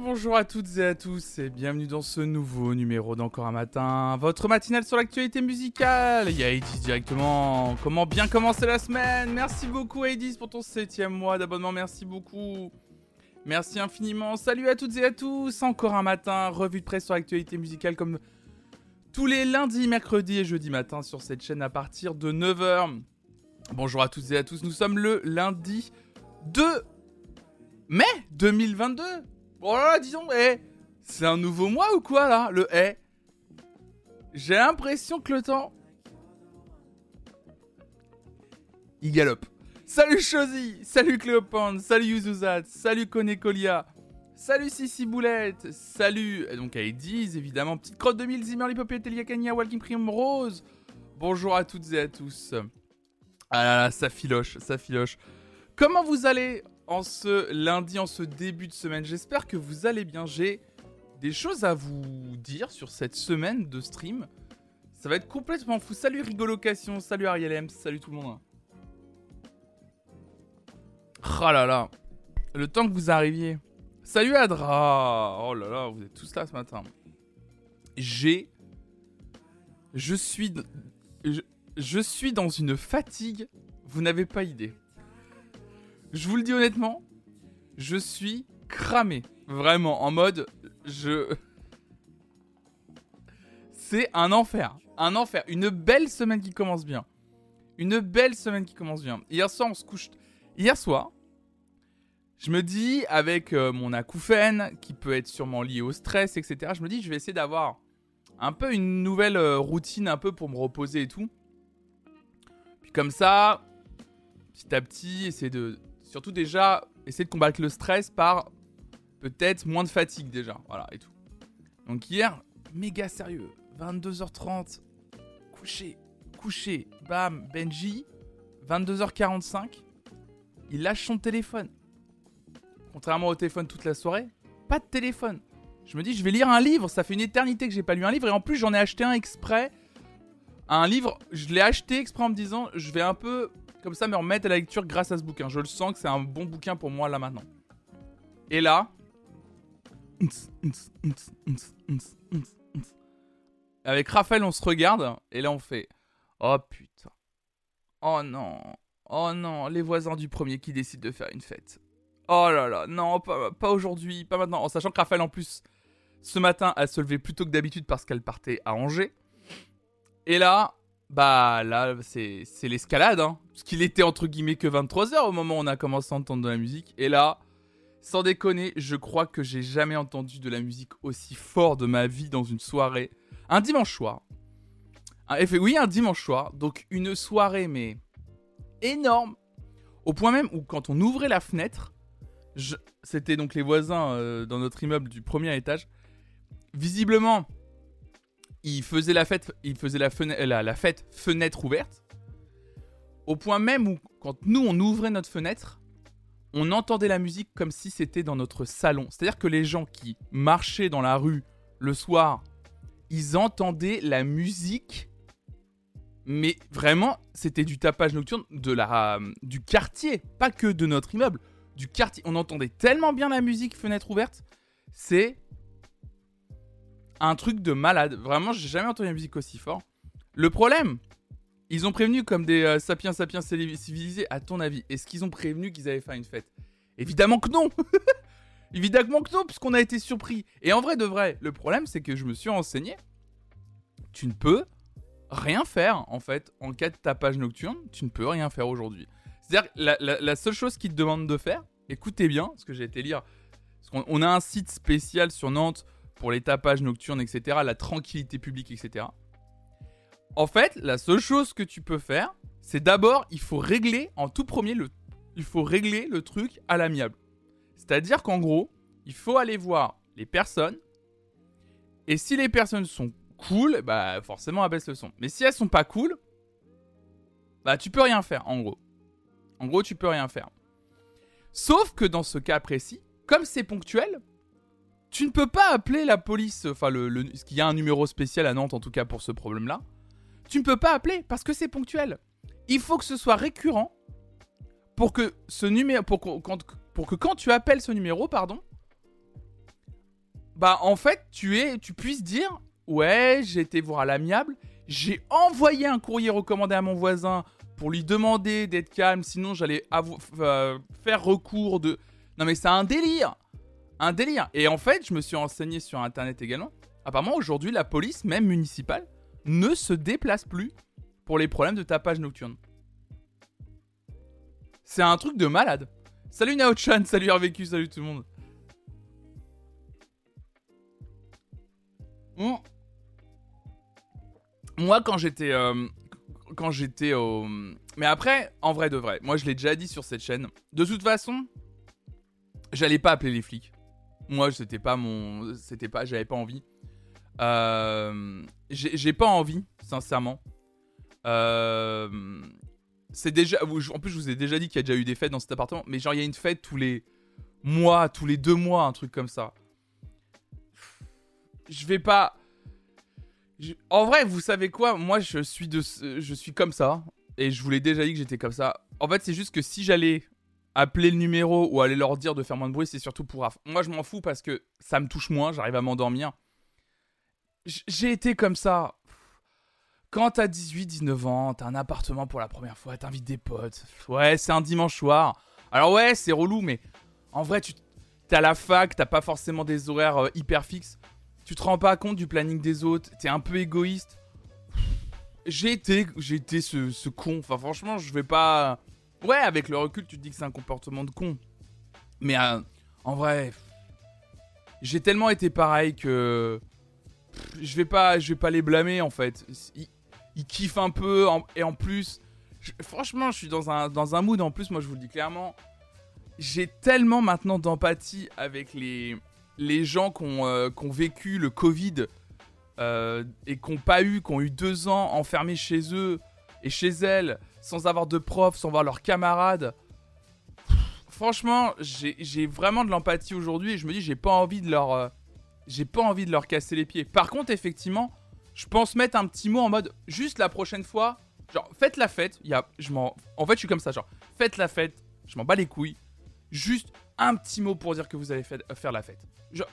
Bonjour, à toutes et à tous et bienvenue dans ce nouveau numéro d'Encore un matin, votre matinale sur l'actualité musicale. Il y a Edis directement. Comment bien commencer la semaine? Merci beaucoup Edis pour ton septième mois d'abonnement, merci beaucoup. Merci infiniment. Salut à toutes et à tous. Encore un matin, revue de presse sur l'actualité musicale comme tous les lundis, mercredis et jeudis matin sur cette chaîne à partir de 9h. Bonjour à toutes et à tous, nous sommes le lundi 2 mai 2022. Oh là là, disons, eh, c'est un nouveau mois ou quoi là Le eh? J'ai l'impression que le temps. Il galope. Salut Chosy, salut Cléopande, salut Yuzuzat, salut Konekolia, salut Sissi Boulette, salut donc à évidemment, petite crotte de mille, Zimmer, Lipopé, Kanya, Walking Prime Rose. Bonjour à toutes et à tous. Ah là là, ça filoche, ça filoche. Comment vous allez en ce lundi, en ce début de semaine. J'espère que vous allez bien. J'ai des choses à vous dire sur cette semaine de stream. Ça va être complètement fou. Salut Rigolocation, salut Ariel salut tout le monde. Oh là là, le temps que vous arriviez. Salut Adra Oh là là, vous êtes tous là ce matin. J'ai... Je suis... je suis dans une fatigue. Vous n'avez pas idée. Je vous le dis honnêtement, je suis cramé. Vraiment, en mode, je... C'est un enfer. Un enfer. Une belle semaine qui commence bien. Une belle semaine qui commence bien. Hier soir, on se couche... Hier soir, je me dis, avec euh, mon acouphène, qui peut être sûrement lié au stress, etc., je me dis, je vais essayer d'avoir un peu une nouvelle euh, routine, un peu pour me reposer et tout. Puis comme ça, petit à petit, essayer de Surtout déjà, essayer de combattre le stress par peut-être moins de fatigue déjà. Voilà, et tout. Donc hier, méga sérieux. 22h30, couché, couché, bam, Benji. 22h45, il lâche son téléphone. Contrairement au téléphone toute la soirée, pas de téléphone. Je me dis, je vais lire un livre. Ça fait une éternité que j'ai pas lu un livre. Et en plus, j'en ai acheté un exprès. Un livre, je l'ai acheté exprès en me disant, je vais un peu comme ça me remettre à la lecture grâce à ce bouquin. Je le sens que c'est un bon bouquin pour moi là maintenant. Et là. Avec Raphaël, on se regarde et là on fait Oh putain. Oh non. Oh non, les voisins du premier qui décident de faire une fête. Oh là là, non, pas, aujourd'hui, pas maintenant. En sachant que Raphaël, en plus, ce matin, a se levé plus tôt que d'habitude parce qu'elle partait à Angers. Et là, bah là, c'est l'escalade, hein. Parce qu'il était entre guillemets que 23h au moment où on a commencé à entendre de la musique. Et là, sans déconner, je crois que j'ai jamais entendu de la musique aussi fort de ma vie dans une soirée. Un dimanche soir. oui, un dimanche soir. Donc une soirée, mais énorme. Au point même où quand on ouvrait la fenêtre, c'était donc les voisins euh, dans notre immeuble du premier étage. Visiblement, il faisait la fête, il faisait la, fête fenêtre ouverte. Au point même où, quand nous on ouvrait notre fenêtre, on entendait la musique comme si c'était dans notre salon. C'est-à-dire que les gens qui marchaient dans la rue le soir, ils entendaient la musique. Mais vraiment, c'était du tapage nocturne de la, du quartier, pas que de notre immeuble, du quartier. On entendait tellement bien la musique fenêtre ouverte, c'est un truc de malade. Vraiment, j'ai jamais entendu une musique aussi fort. Le problème, ils ont prévenu comme des euh, sapiens sapiens civilisés, à ton avis. Est-ce qu'ils ont prévenu qu'ils allaient faire une fête? Évidemment que non Évidemment que non, puisqu'on a été surpris. Et en vrai de vrai, le problème, c'est que je me suis renseigné. Tu ne peux rien faire, en fait, en cas de tapage nocturne. Tu ne peux rien faire aujourd'hui. C'est-à-dire, la, la, seule chose qu'ils te demandent de faire, écoutez bien, ce que j'ai été lire. Parce qu'on a un site spécial sur Nantes pour les tapages nocturnes, etc., la tranquillité publique, etc. En fait, la seule chose que tu peux faire, c'est d'abord, il faut régler en tout premier le, il faut régler le truc à l'amiable. C'est-à-dire qu'en gros, il faut aller voir les personnes. Et si les personnes sont cool, bah forcément abaisse le son. Mais si elles sont pas cool, bah tu peux rien faire en gros. En gros, tu peux rien faire. Sauf que dans ce cas précis, comme c'est ponctuel, tu ne peux pas appeler la police, enfin, le, le, qu'il y a un numéro spécial à Nantes en tout cas pour ce problème-là. Tu ne peux pas appeler parce que c'est ponctuel. Il faut que ce soit récurrent pour que ce numéro, pour, pour que quand tu appelles ce numéro, pardon, bah en fait, tu es, tu puisses dire, ouais, j'ai été voir à l'amiable, j'ai envoyé un courrier recommandé à mon voisin pour lui demander d'être calme, sinon j'allais euh, faire recours de. Non mais c'est un délire, un délire. Et en fait, je me suis renseigné sur internet également. Apparemment, aujourd'hui, la police, même municipale, ne se déplace plus pour les problèmes de tapage nocturne. C'est un truc de malade. Salut Naochan, salut RVQ, salut tout le monde. Moi, quand j'étais. Euh, quand j'étais au. Mais après, en vrai de vrai, moi je l'ai déjà dit sur cette chaîne. De toute façon, j'allais pas appeler les flics. Moi, c'était pas mon. C'était pas. J'avais pas envie. Euh, j'ai pas envie, sincèrement. Euh, c'est déjà. En plus, je vous ai déjà dit qu'il y a déjà eu des fêtes dans cet appartement. Mais genre, il y a une fête tous les mois, tous les deux mois, un truc comme ça. Je vais pas. En vrai, vous savez quoi? Moi, je suis de, je suis comme ça, et je vous l'ai déjà dit que j'étais comme ça. En fait, c'est juste que si j'allais appeler le numéro ou aller leur dire de faire moins de bruit, c'est surtout pour Moi, je m'en fous parce que ça me touche moins, j'arrive à m'endormir. J'ai été comme ça. Quand t'as 18, 19 ans, t'as un appartement pour la première fois, t'invites des potes. Ouais, c'est un dimanche soir. Alors ouais, c'est relou, mais en vrai, tu t'es à la fac, t'as pas forcément des horaires euh, hyper fixes tu te rends pas compte du planning des autres, t'es un peu égoïste. J'ai été, j'ai été ce, con. Enfin, franchement, je vais pas. Ouais, avec le recul, tu te dis que c'est un comportement de con. Mais euh, en vrai, j'ai tellement été pareil que je vais pas, je vais pas les blâmer en fait. Ils, kiffent un peu et en plus, franchement, je suis dans un dans un mood. En plus, moi, je vous le dis clairement, j'ai tellement maintenant d'empathie avec les les gens qui ont, euh, vécu le Covid euh, et qui n'ont pas eu, qui ont eu deux ans enfermés chez eux et chez elles, sans avoir de profs, sans voir leurs camarades. Franchement, j'ai vraiment de l'empathie aujourd'hui et je me dis, j'ai pas envie de leur. Euh, j'ai pas envie de leur casser les pieds. Par contre, effectivement, je pense mettre un petit mot en mode juste la prochaine fois. Genre, faites la fête. Y je en fait, je suis comme ça. Genre, faites la fête. Je m'en bats les couilles. Juste un petit mot pour dire que vous allez faire la fête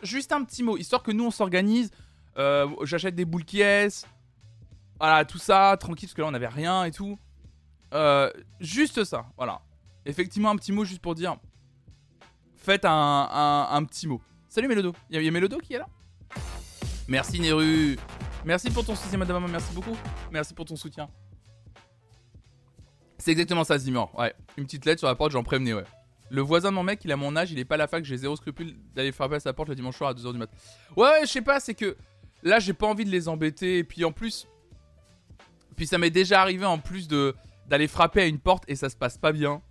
juste un petit mot, histoire que nous on s'organise. Euh, j'achète des boules qui Voilà, tout ça, tranquille, parce que là on avait rien et tout. Euh, juste ça, voilà. Effectivement, un petit mot juste pour dire. Faites un, un, petit mot. Salut Mélodo. Il y, a Mélodo qui est là? Merci Neru. Merci pour ton soutien, madame. Merci beaucoup. Merci pour ton soutien. C'est exactement ça, Zimmer. Ouais. Une petite lettre sur la porte, j'en prévenais, ouais. Le voisin de mon mec, il a mon âge, il est pas la fac, j'ai zéro scrupule d'aller frapper à sa porte le dimanche soir à 2h du mat. Ouais, ouais, je sais pas, c'est que là, j'ai pas envie de les embêter. Et puis en plus, puis ça m'est déjà arrivé en plus de d'aller frapper à une porte et ça se passe pas bien.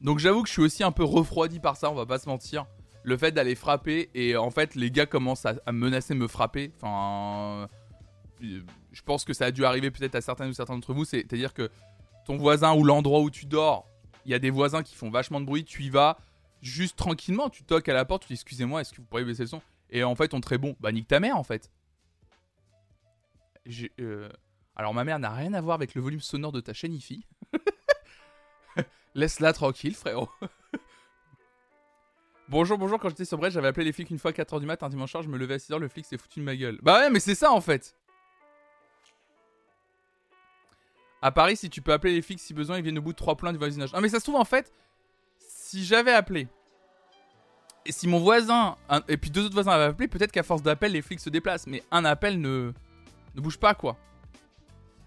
Donc j'avoue que je suis aussi un peu refroidi par ça, on va pas se mentir. Le fait d'aller frapper et en fait les gars commencent à, menacer me frapper. Enfin, je pense que ça a dû arriver peut-être à certains ou certains d'entre vous. C'est-à-dire que ton voisin ou l'endroit où tu dors il y a des voisins qui font vachement de bruit, tu y vas juste tranquillement, tu toques à la porte, tu dis excusez-moi, est-ce que vous pourriez baisser le son? Et en fait, on te bon, bah nique ta mère en fait. Euh, alors ma mère n'a rien à voir avec le volume sonore de ta chaîne IFI. Laisse-la tranquille, frérot. bonjour, bonjour, quand j'étais sur Brest, j'avais appelé les flics une fois à 4h du matin, un dimanche soir, je me levais à 6h, le flic s'est foutu de ma gueule. Bah ouais, mais c'est ça en fait. À Paris, si tu peux appeler les flics si besoin, ils viennent au bout de trois plans du voisinage. Non, mais ça se trouve, en fait, si j'avais appelé, et si mon voisin, et puis deux autres voisins avaient appelé, peut-être qu'à force d'appel, les flics se déplacent. Mais un appel ne, ne bouge pas, quoi.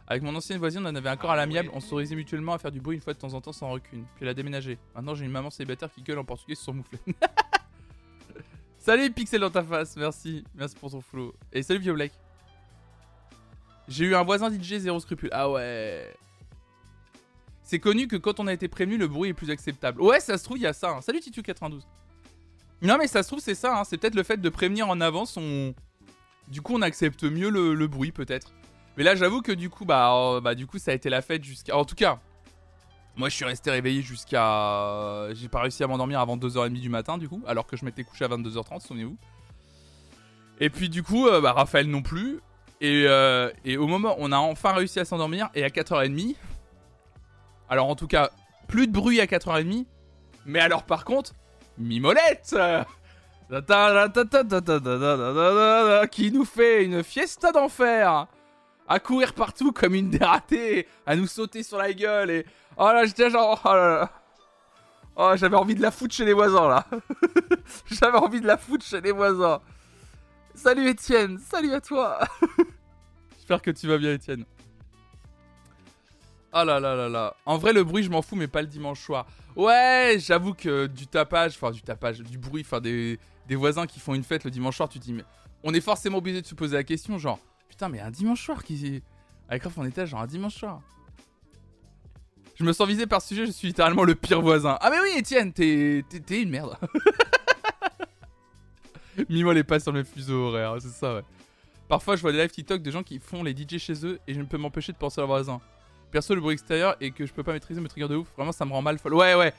Avec mon ancienne voisine, on en avait un corps à l'amiable, on s'autorisait mutuellement à faire du bruit une fois de temps en temps sans recul. Puis elle a déménagé. Maintenant, j'ai une maman célibataire qui gueule en portugais sur son mouflet. salut Pixel dans ta face, merci. Merci pour ton flow. Et salut Vieux Black. J'ai eu un voisin DJ zéro scrupule. Ah ouais. C'est connu que quand on a été prévenu, le bruit est plus acceptable. Ouais, ça se trouve, il y a ça. Hein. Salut Titu92. Non, mais ça se trouve, c'est ça. Hein. C'est peut-être le fait de prévenir en avance. On... Du coup, on accepte mieux le, bruit, peut-être. Mais là, j'avoue que du coup, bah, euh, bah, du coup, ça a été la fête jusqu'à. En tout cas, moi, je suis resté réveillé jusqu'à. J'ai pas réussi à m'endormir avant 2h30 du matin, du coup, alors que je m'étais couché à 22h30, souvenez-vous. Et puis, du coup, euh, bah, Raphaël non plus. Euh, et, au moment, on a enfin réussi à s'endormir. Et à 4h30, alors en tout cas, plus de bruit à 4h30. Mais alors par contre, mimolette Qui nous fait une fiesta d'enfer à courir partout comme une dératée, à nous sauter sur la gueule et oh là j'étais genre oh là là. Oh, j'avais envie de la foutre chez les voisins là. j'avais envie de la foutre chez les voisins. Salut Étienne, salut à toi. J'espère que tu vas bien Étienne. Oh là là là là. En vrai le bruit je m'en fous mais pas le dimanche soir. Ouais, j'avoue que du tapage, enfin du tapage, du bruit, enfin des, des voisins qui font une fête le dimanche soir, tu te dis mais on est forcément obligé de se poser la question genre Putain, mais un dimanche soir qui. Avec Raph, on était genre un dimanche soir. Je me sens visé par ce sujet, je suis littéralement le pire voisin. Ah, mais oui, Étienne, t'es une merde. Mis-moi les pas sur le fuseau horaire, c'est ça, ouais. Parfois, je vois des lives TikTok de gens qui font les DJ chez eux et je ne peux m'empêcher de penser à leurs voisins. Perso, le bruit extérieur et que je peux pas maîtriser mes triggers de ouf, vraiment ça me rend mal folle. Ouais, ouais.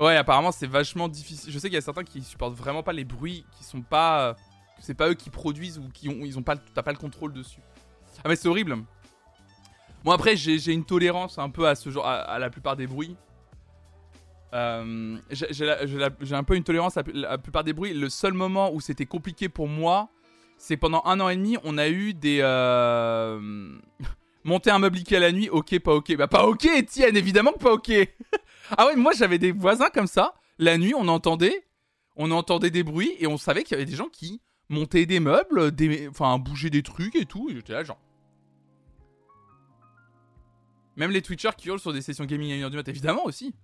Ouais, apparemment, c'est vachement difficile. Je sais qu'il y a certains qui supportent vraiment pas les bruits qui sont pas c'est pas eux qui produisent ou qui ont, ils ont pas, t'as pas le contrôle dessus. Ah mais c'est horrible. Moi après j'ai une tolérance un peu à ce genre, à, la plupart des bruits. Euh, j'ai un peu une tolérance à la plupart des bruits. Le seul moment où c'était compliqué pour moi, c'est pendant un an et demi, on a eu des euh... monter un meuble Ikea la nuit. Ok, pas ok. Bah pas ok, Etienne, évidemment que pas ok. ah ouais, moi j'avais des voisins comme ça. La nuit, on entendait, on entendait des bruits et on savait qu'il y avait des gens qui monter des meubles, enfin bouger des trucs et tout. J'étais. Même les Twitchers qui hurlent sur des sessions gaming à 1h du mat, évidemment aussi.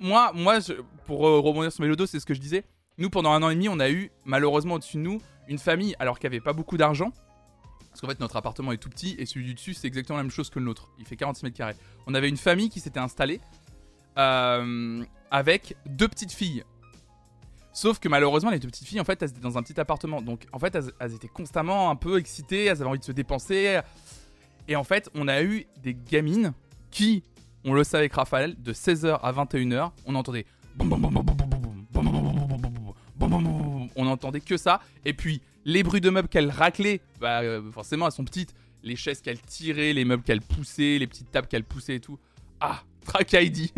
moi, moi pour euh, rebondir sur Mélodo, c'est ce que je disais. Nous, pendant un an et demi, on a eu, malheureusement au-dessus de nous, une famille, alors qu'il n'y avait pas beaucoup d'argent. Parce qu'en fait, notre appartement est tout petit et celui du dessus, c'est exactement la même chose que le nôtre. Il fait 46 mètres carrés. On avait une famille qui s'était installée euh, avec deux petites filles. Sauf que malheureusement, les deux petites filles, en fait, elles étaient dans un petit appartement. Donc, en fait, elles, étaient constamment un peu excitées, elles avaient envie de se dépenser. Et en fait, on a eu des gamines qui, on le savait avec Raphaël, de 16h à 21h, on entendait. On entendait que ça. Et puis, les bruits de meubles qu'elles raclaient, bah, forcément, elles sont petites. Les chaises qu'elles tiraient, les meubles qu'elles poussaient, les petites tables qu'elles poussaient et tout. Ah, Track ID.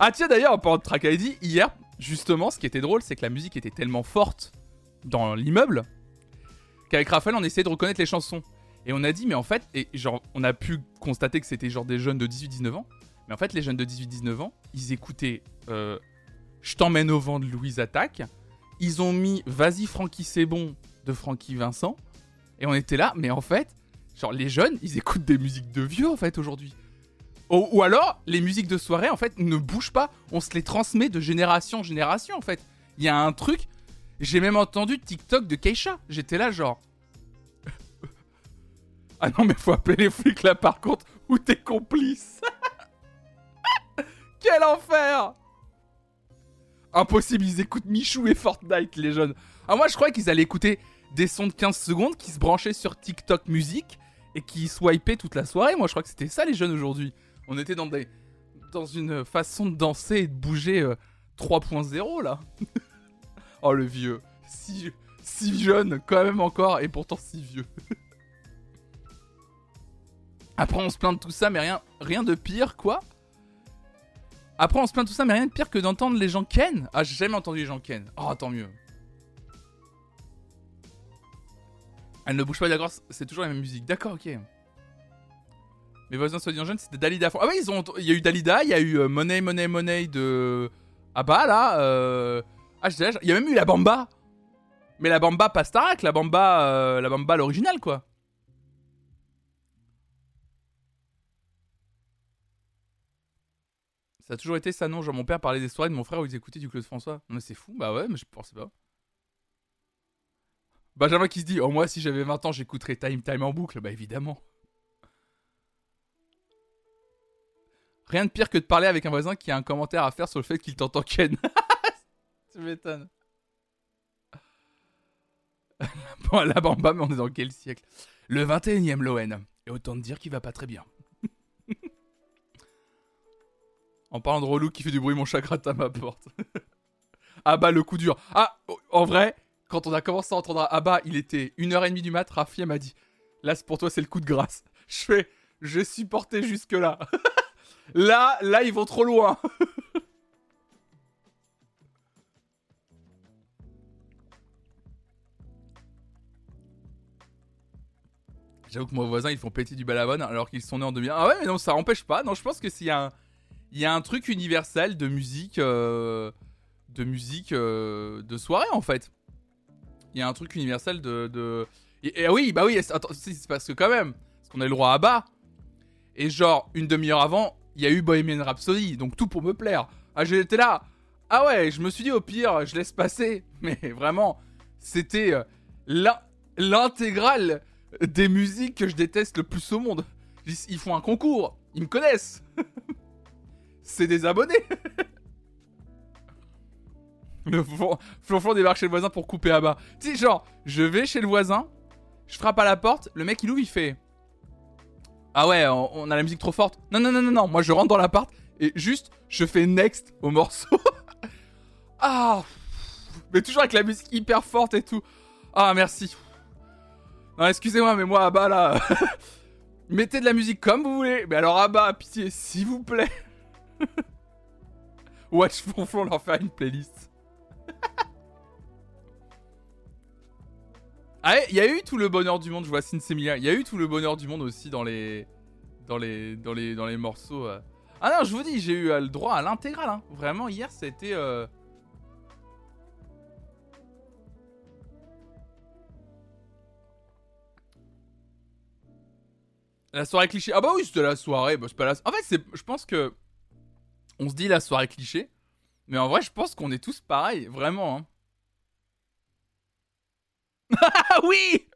ah, tiens, d'ailleurs, en parlant de Track ID, hier, justement, ce qui était drôle, c'est que la musique était tellement forte dans l'immeuble qu'avec Raphaël, on essayait de reconnaître les chansons. Et on a dit, mais en fait, et genre, on a pu constater que c'était genre des jeunes de 18-19 ans. Mais en fait, les jeunes de 18-19 ans, ils écoutaient euh, Je t'emmène au vent de Louise Attaque. Ils ont mis Vas-y, Francky, c'est bon de Francky Vincent. Et on était là, mais en fait, genre, les jeunes, ils écoutent des musiques de vieux, en fait, aujourd'hui. Ou, alors, les musiques de soirée, en fait, ne bougent pas. On se les transmet de génération en génération, en fait. Il y a un truc. J'ai même entendu TikTok de Keisha. J'étais là, genre. ah non, mais faut appeler les flics là, par contre, ou t'es complice. Quel enfer Impossible, ils écoutent Michou et Fortnite, les jeunes. Ah, moi, je croyais qu'ils allaient écouter des sons de 15 secondes qui se branchaient sur TikTok musique et qui swipaient toute la soirée. Moi, je crois que c'était ça, les jeunes, aujourd'hui. On était dans des dans une façon de danser et de bouger 3.0 euh, là. oh le vieux, si jeune quand même encore et pourtant si vieux. Après on se plaint de tout ça mais rien rien de pire quoi. Après on se plaint de tout ça mais rien de pire que d'entendre les gens ken. Ah j'ai jamais entendu les gens ken. Oh tant mieux. Elle ne bouge pas d'accord, c'est toujours la même musique. D'accord, ok. Mes voisins soi-disant jeunes, c'était Dalida. Ah oui, ils ont, il y a eu Dalida, il y a eu euh, Money, Money, Money de ah bah là. Euh... Ah, il y a même eu la Bamba. Mais la Bamba pas Starak, la Bamba, euh, la Bamba l'original quoi. Ça a toujours été ça, non? Genre, mon père parlait des soirées de mon frère où ils écoutaient du Claude François. Non, mais c'est fou, bah ouais, mais je pensais pas. Benjamin qui se dit, oh, moi, si j'avais 20 ans, j'écouterais Time Time en boucle. Bah, évidemment. Rien de pire que de parler avec un voisin qui a un commentaire à faire sur le fait qu'il t'entend Ken. tu m'étonnes. bon, la bamba, mais on est dans quel siècle? Le 21ème Loen. Et autant te dire qu'il va pas très bien. en parlant de relou qui fait du bruit, mon chat gratte à ma porte. ah bah, le coup dur. Ah, en vrai, quand on a commencé à entendre ah bah, il était 1h30 du mat, Rafi m'a dit Là, pour toi, c'est le coup de grâce. Je fais, j'ai supporté jusque-là. Là, là, ils vont trop loin. J'avoue que mon voisin, ils font péter du balabon alors qu'ils sont nés en 2001. Ah ouais, mais non, ça empêche pas. Non, je pense que s'il y a un, il y a un truc universel de musique, euh, de musique euh, de soirée en fait. Il y a un truc universel de, de... Et, oui, bah oui, attends, c'est parce que quand même, parce qu'on a le droit à bas. Et genre une demi-heure avant, il y a eu Bohemian Rhapsody, donc tout pour me plaire. Ah, j'étais là. Ah ouais, je me suis dit au pire, je laisse passer. Mais vraiment, c'était euh, l'intégrale des musiques que je déteste le plus au monde. Ils font un concours, ils me connaissent. C'est des abonnés. le flonflon débarque chez le voisin pour couper à bas. Tu sais, genre, je vais chez le voisin, je frappe à la porte, le mec il ouvre, il fait. Ah ouais, on, a la musique trop forte. Non, non, non, non, non. Moi je rentre dans l'appart et juste je fais next au morceau. ah Mais toujours avec la musique hyper forte et tout. Ah merci. Non, excusez-moi, mais moi, à bas là. Mettez de la musique comme vous voulez. Mais alors, à bas, pitié, s'il vous plaît. Watch Flonflon leur faire une playlist. Ah, il y a eu tout le bonheur du monde, je vois Sinsemilia. Il y a eu tout le bonheur du monde aussi dans les. Dans les, dans les, dans les morceaux. Euh. Ah non, je vous dis, j'ai eu euh, le droit à l'intégrale. Hein. Vraiment, hier, c'était. Euh, La soirée cliché. Ah bah oui, c'était la soirée. Bah, pas la... En fait, c'est... je pense que. On se dit la soirée cliché. Mais en vrai, je pense qu'on est tous pareils. Vraiment. Hein. Ah oui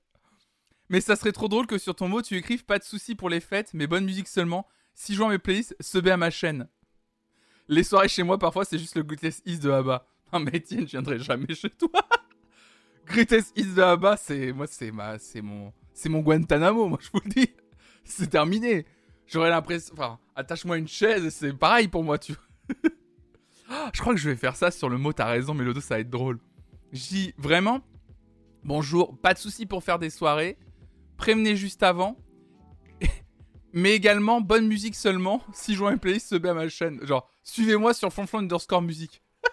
Mais ça serait trop drôle que sur ton mot, tu écrives pas de soucis pour les fêtes, mais bonne musique seulement. Si joins mes playlists, se à ma chaîne. Les soirées chez moi, parfois, c'est juste le Greatest Is de Abba. Non, mais Etienne, je viendrai jamais chez toi. Greatest Is de Abba, c'est. Moi, c'est ma. C'est mon. C'est mon Guantanamo, moi, je vous le dis c'est terminé. J'aurais l'impression. Enfin, attache-moi une chaise, c'est pareil pour moi, tu Je crois que je vais faire ça sur le mot, t'as raison, mais le dos, ça va être drôle. J'y vraiment. Bonjour, pas de souci pour faire des soirées. Prévenez juste avant. mais également, bonne musique seulement. Si je vois une playlist, se à ma chaîne. Genre, suivez-moi sur Fonflon underscore musique.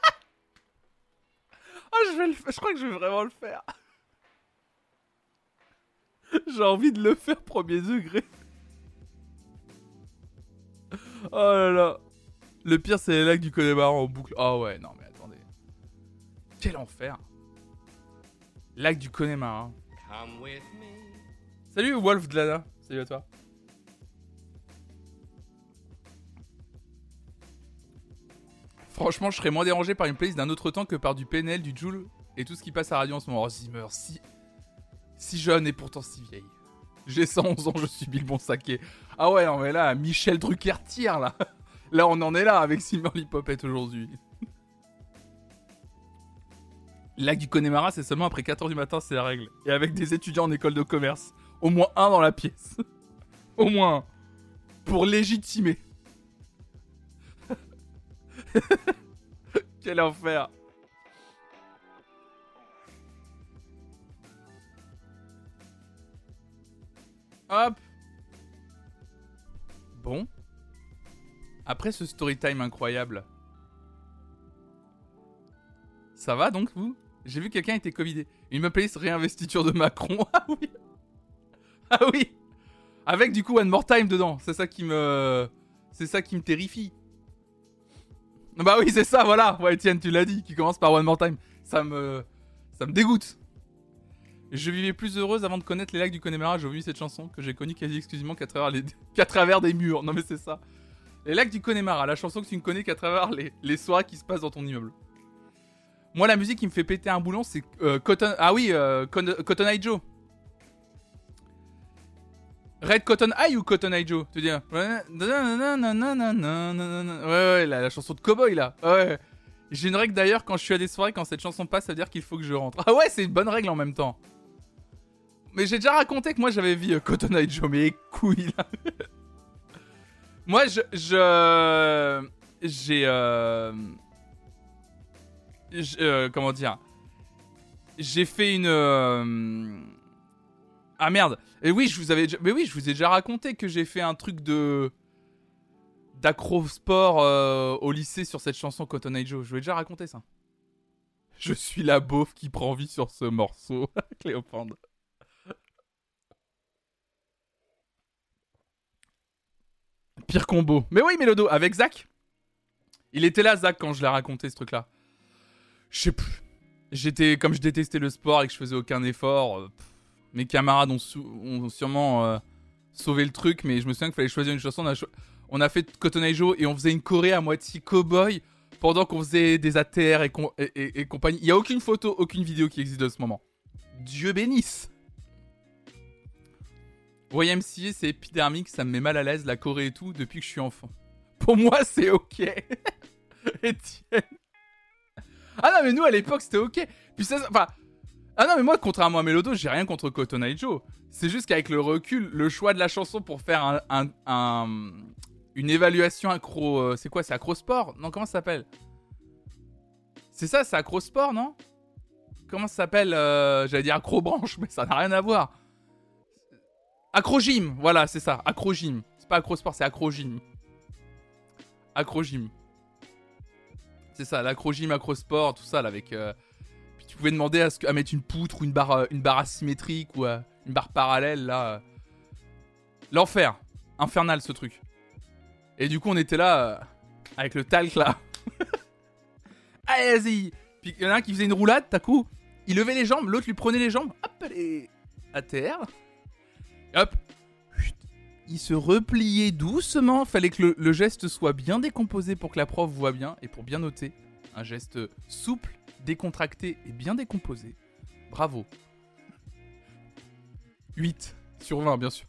Ah, je, vais je crois que je vais vraiment le faire. J'ai envie de le faire premier degré. Oh là là. Le pire, c'est les lacs du Connemara en boucle. Oh ouais, non mais attendez. Quel enfer. Lac du Connemara. Salut Wolf Glada. Salut à toi. Franchement, je serais moins dérangé par une playlist d'un autre temps que par du PNL, du Joule et tout ce qui passe à radio en ce moment. Oh, Zimmer, si. Si jeune et pourtant si vieille. J'ai 111 ans, je suis Bill Saké. Ah ouais, non mais là, Michel Drucker tire là. Là, on en est là avec Simmerly Poppet aujourd'hui. Lac du Connemara, c'est seulement après 4h du matin, c'est la règle. Et avec des étudiants en école de commerce. Au moins un dans la pièce. Au moins un. Pour légitimer. Quel enfer. Hop. Bon. Après ce story time incroyable. Ça va donc vous? J'ai vu quelqu'un était covidé. Une me playlist réinvestiture de Macron. Ah oui. Ah oui. Avec du coup One More Time dedans. C'est ça qui me c'est ça qui me terrifie. Bah oui, c'est ça, voilà. Ouais, Etienne, tu l'as dit, qui commence par One More Time. Ça me ça me dégoûte. Je vivais plus heureuse avant de connaître les lacs du Connemara. J'ai oublié cette chanson que j'ai connue quasi exclusivement qu'à travers, les... travers des murs. Non mais c'est ça. Les lacs du Connemara, la chanson que tu ne connais qu'à travers les... les soirées qui se passent dans ton immeuble. Moi, la musique qui me fait péter un boulon, c'est euh, Cotton. Ah oui, euh, Cotton Eye Joe. Red Cotton Eye ou Cotton Eye Joe Tu dis Ouais, ouais, la, chanson de Cowboy là. Ouais. J'ai une règle d'ailleurs quand je suis à des soirées, quand cette chanson passe, ça veut dire qu'il faut que je rentre. Ah ouais, c'est une bonne règle en même temps. Mais j'ai déjà raconté que moi j'avais vu euh, Cotton Eye Joe, mais couilles là. moi je. je j'ai. Euh, euh, comment dire? J'ai fait une. Euh, ah merde. Et oui, je vous avais. Mais oui, je vous ai déjà raconté que j'ai fait un truc de. D'acro-sport euh, au lycée sur cette chanson Cotton Eye Joe. Je vous ai déjà raconté ça. Je suis la beauf qui prend vie sur ce morceau, Cléopâtre. Pire combo. Mais oui, Mélodo, avec Zach. Il était là, Zach, quand je l'ai raconté ce truc-là. Je sais plus. J'étais, comme je détestais le sport et que je faisais aucun effort, euh, mes camarades ont, sûrement euh, sauvé le truc, mais je me souviens qu'il fallait choisir une chanson. On a, fait Cotton Eye Joe et on faisait une choré à moitié cowboy pendant qu'on faisait des ATR et, compagnie. Il n'y a aucune photo, aucune vidéo qui existe de ce moment. Dieu bénisse. YMCA, c'est épidermique, ça me met mal à l'aise, la Corée et tout, depuis que je suis enfant. Pour moi, c'est ok. Etienne. Ah non, mais nous, à l'époque, c'était ok. Puis ça, enfin... Ah non, mais moi, contrairement à Mélodo, j'ai rien contre Cotton Joe. C'est juste qu'avec le recul, le choix de la chanson pour faire un, une évaluation accro... Euh, c'est quoi C'est acrosport? Non, comment ça s'appelle? C'est ça, c'est acrosport, non? Comment ça s'appelle euh, J'allais dire acrobranche, mais ça n'a rien à voir. Acrogym, voilà, c'est ça, acrogym. C'est pas acrosport, c'est acrogym. Acrogym. C'est ça, l'acrogym, acrosport, tout ça, là, avec... Euh, puis tu pouvais demander à, mettre une poutre ou une barre, euh, une barre asymétrique ou euh, une barre parallèle, là. L'enfer. Infernal, ce truc. Et du coup, on était là, avec le talc, là. Allez, vas-y Puis il y en a un qui faisait une roulade, t'as coup, il levait les jambes, l'autre lui prenait les jambes, hop, allez, à terre. hop, il se repliait doucement. Fallait que le, geste soit bien décomposé pour que la prof voit bien et pour bien noter. Un geste souple, décontracté et bien décomposé. Bravo. 8 sur 20, bien sûr.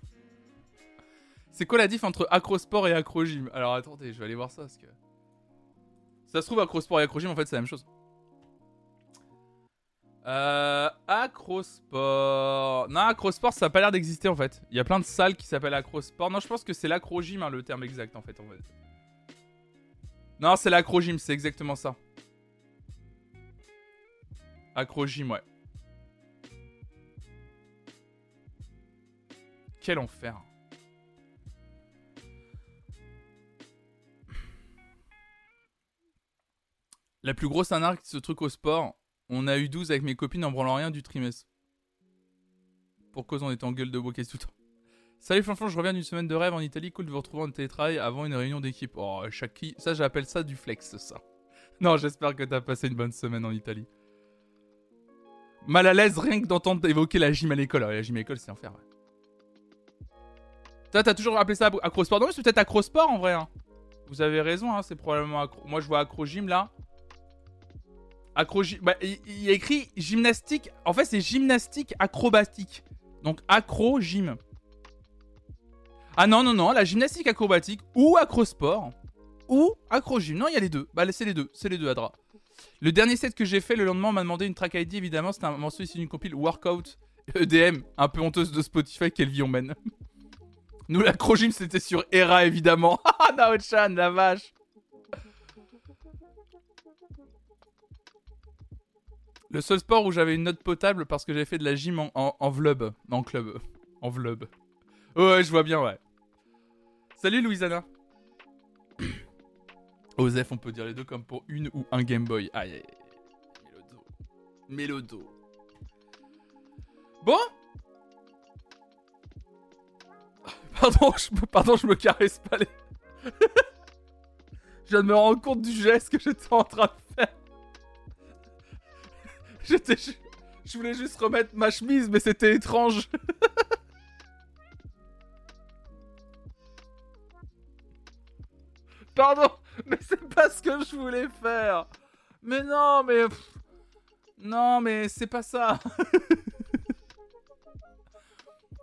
C'est quoi la diff entre acrosport et acrogym? Alors attendez, je vais aller voir ça parce que. Ça se trouve, acrosport et acrogym, en fait, c'est la même chose. Euh, acrosport. Non, acrosport, ça a pas l'air d'exister en fait. Il y a plein de salles qui s'appellent acrosport. Non, je pense que c'est l'acrogym, hein, le terme exact en fait. Non, c'est l'acrogym, c'est exactement ça. Acrogym, ouais. Quel enfer. La plus grosse anarque, ce truc au sport, on a eu 12 avec mes copines en branlant rien du trimestre. Pour cause on était en gueule de bois tout le temps. Salut Flanflon, je reviens d'une semaine de rêve en Italie. Cool de vous retrouver en télétravail avant une réunion d'équipe. Oh, ça j'appelle ça du flex, ça. Non, j'espère que t'as passé une bonne semaine en Italie. Mal à l'aise rien que d'entendre évoquer la gym à l'école. la gym à l'école, c'est enfer, ouais. Toi, t'as toujours appelé ça acrosport? Non, c'est peut-être acrosport en vrai. Hein. Vous avez raison, hein, c'est probablement acro... Moi, je vois acro-gym là. Acro bah, il, y a écrit gymnastique. En fait, c'est gymnastique acrobatique. Donc acro-gym. Ah non, non, non, la gymnastique acrobatique ou acrosport ou acro-gym. Non, il y a les deux. Bah, c'est les deux. C'est les deux, Adra. Le dernier set que j'ai fait le lendemain, m'a demandé une track ID, évidemment. C'était un morceau ici d'une compile Workout EDM, un peu honteuse de Spotify. Quelle vie on mène. Nous, l'acro-gym, c'était sur Era, évidemment. Ah, Nao-chan, la vache. Le seul sport où j'avais une note potable parce que j'avais fait de la gym en, en, en vlub. En club. En vlub. ouais, je vois bien, ouais. Salut Louisana. Osef, on peut dire les deux comme pour une ou un Game Boy. Aïe, aïe. Mélodo. Mélodo. Bon Pardon, je, pardon, je me caresse pas les... je viens de me rendre compte du geste que j'étais en train de faire. Je voulais juste remettre ma chemise, mais c'était étrange. Pardon, mais c'est pas ce que je voulais faire. Mais non, mais... Non, mais c'est pas ça.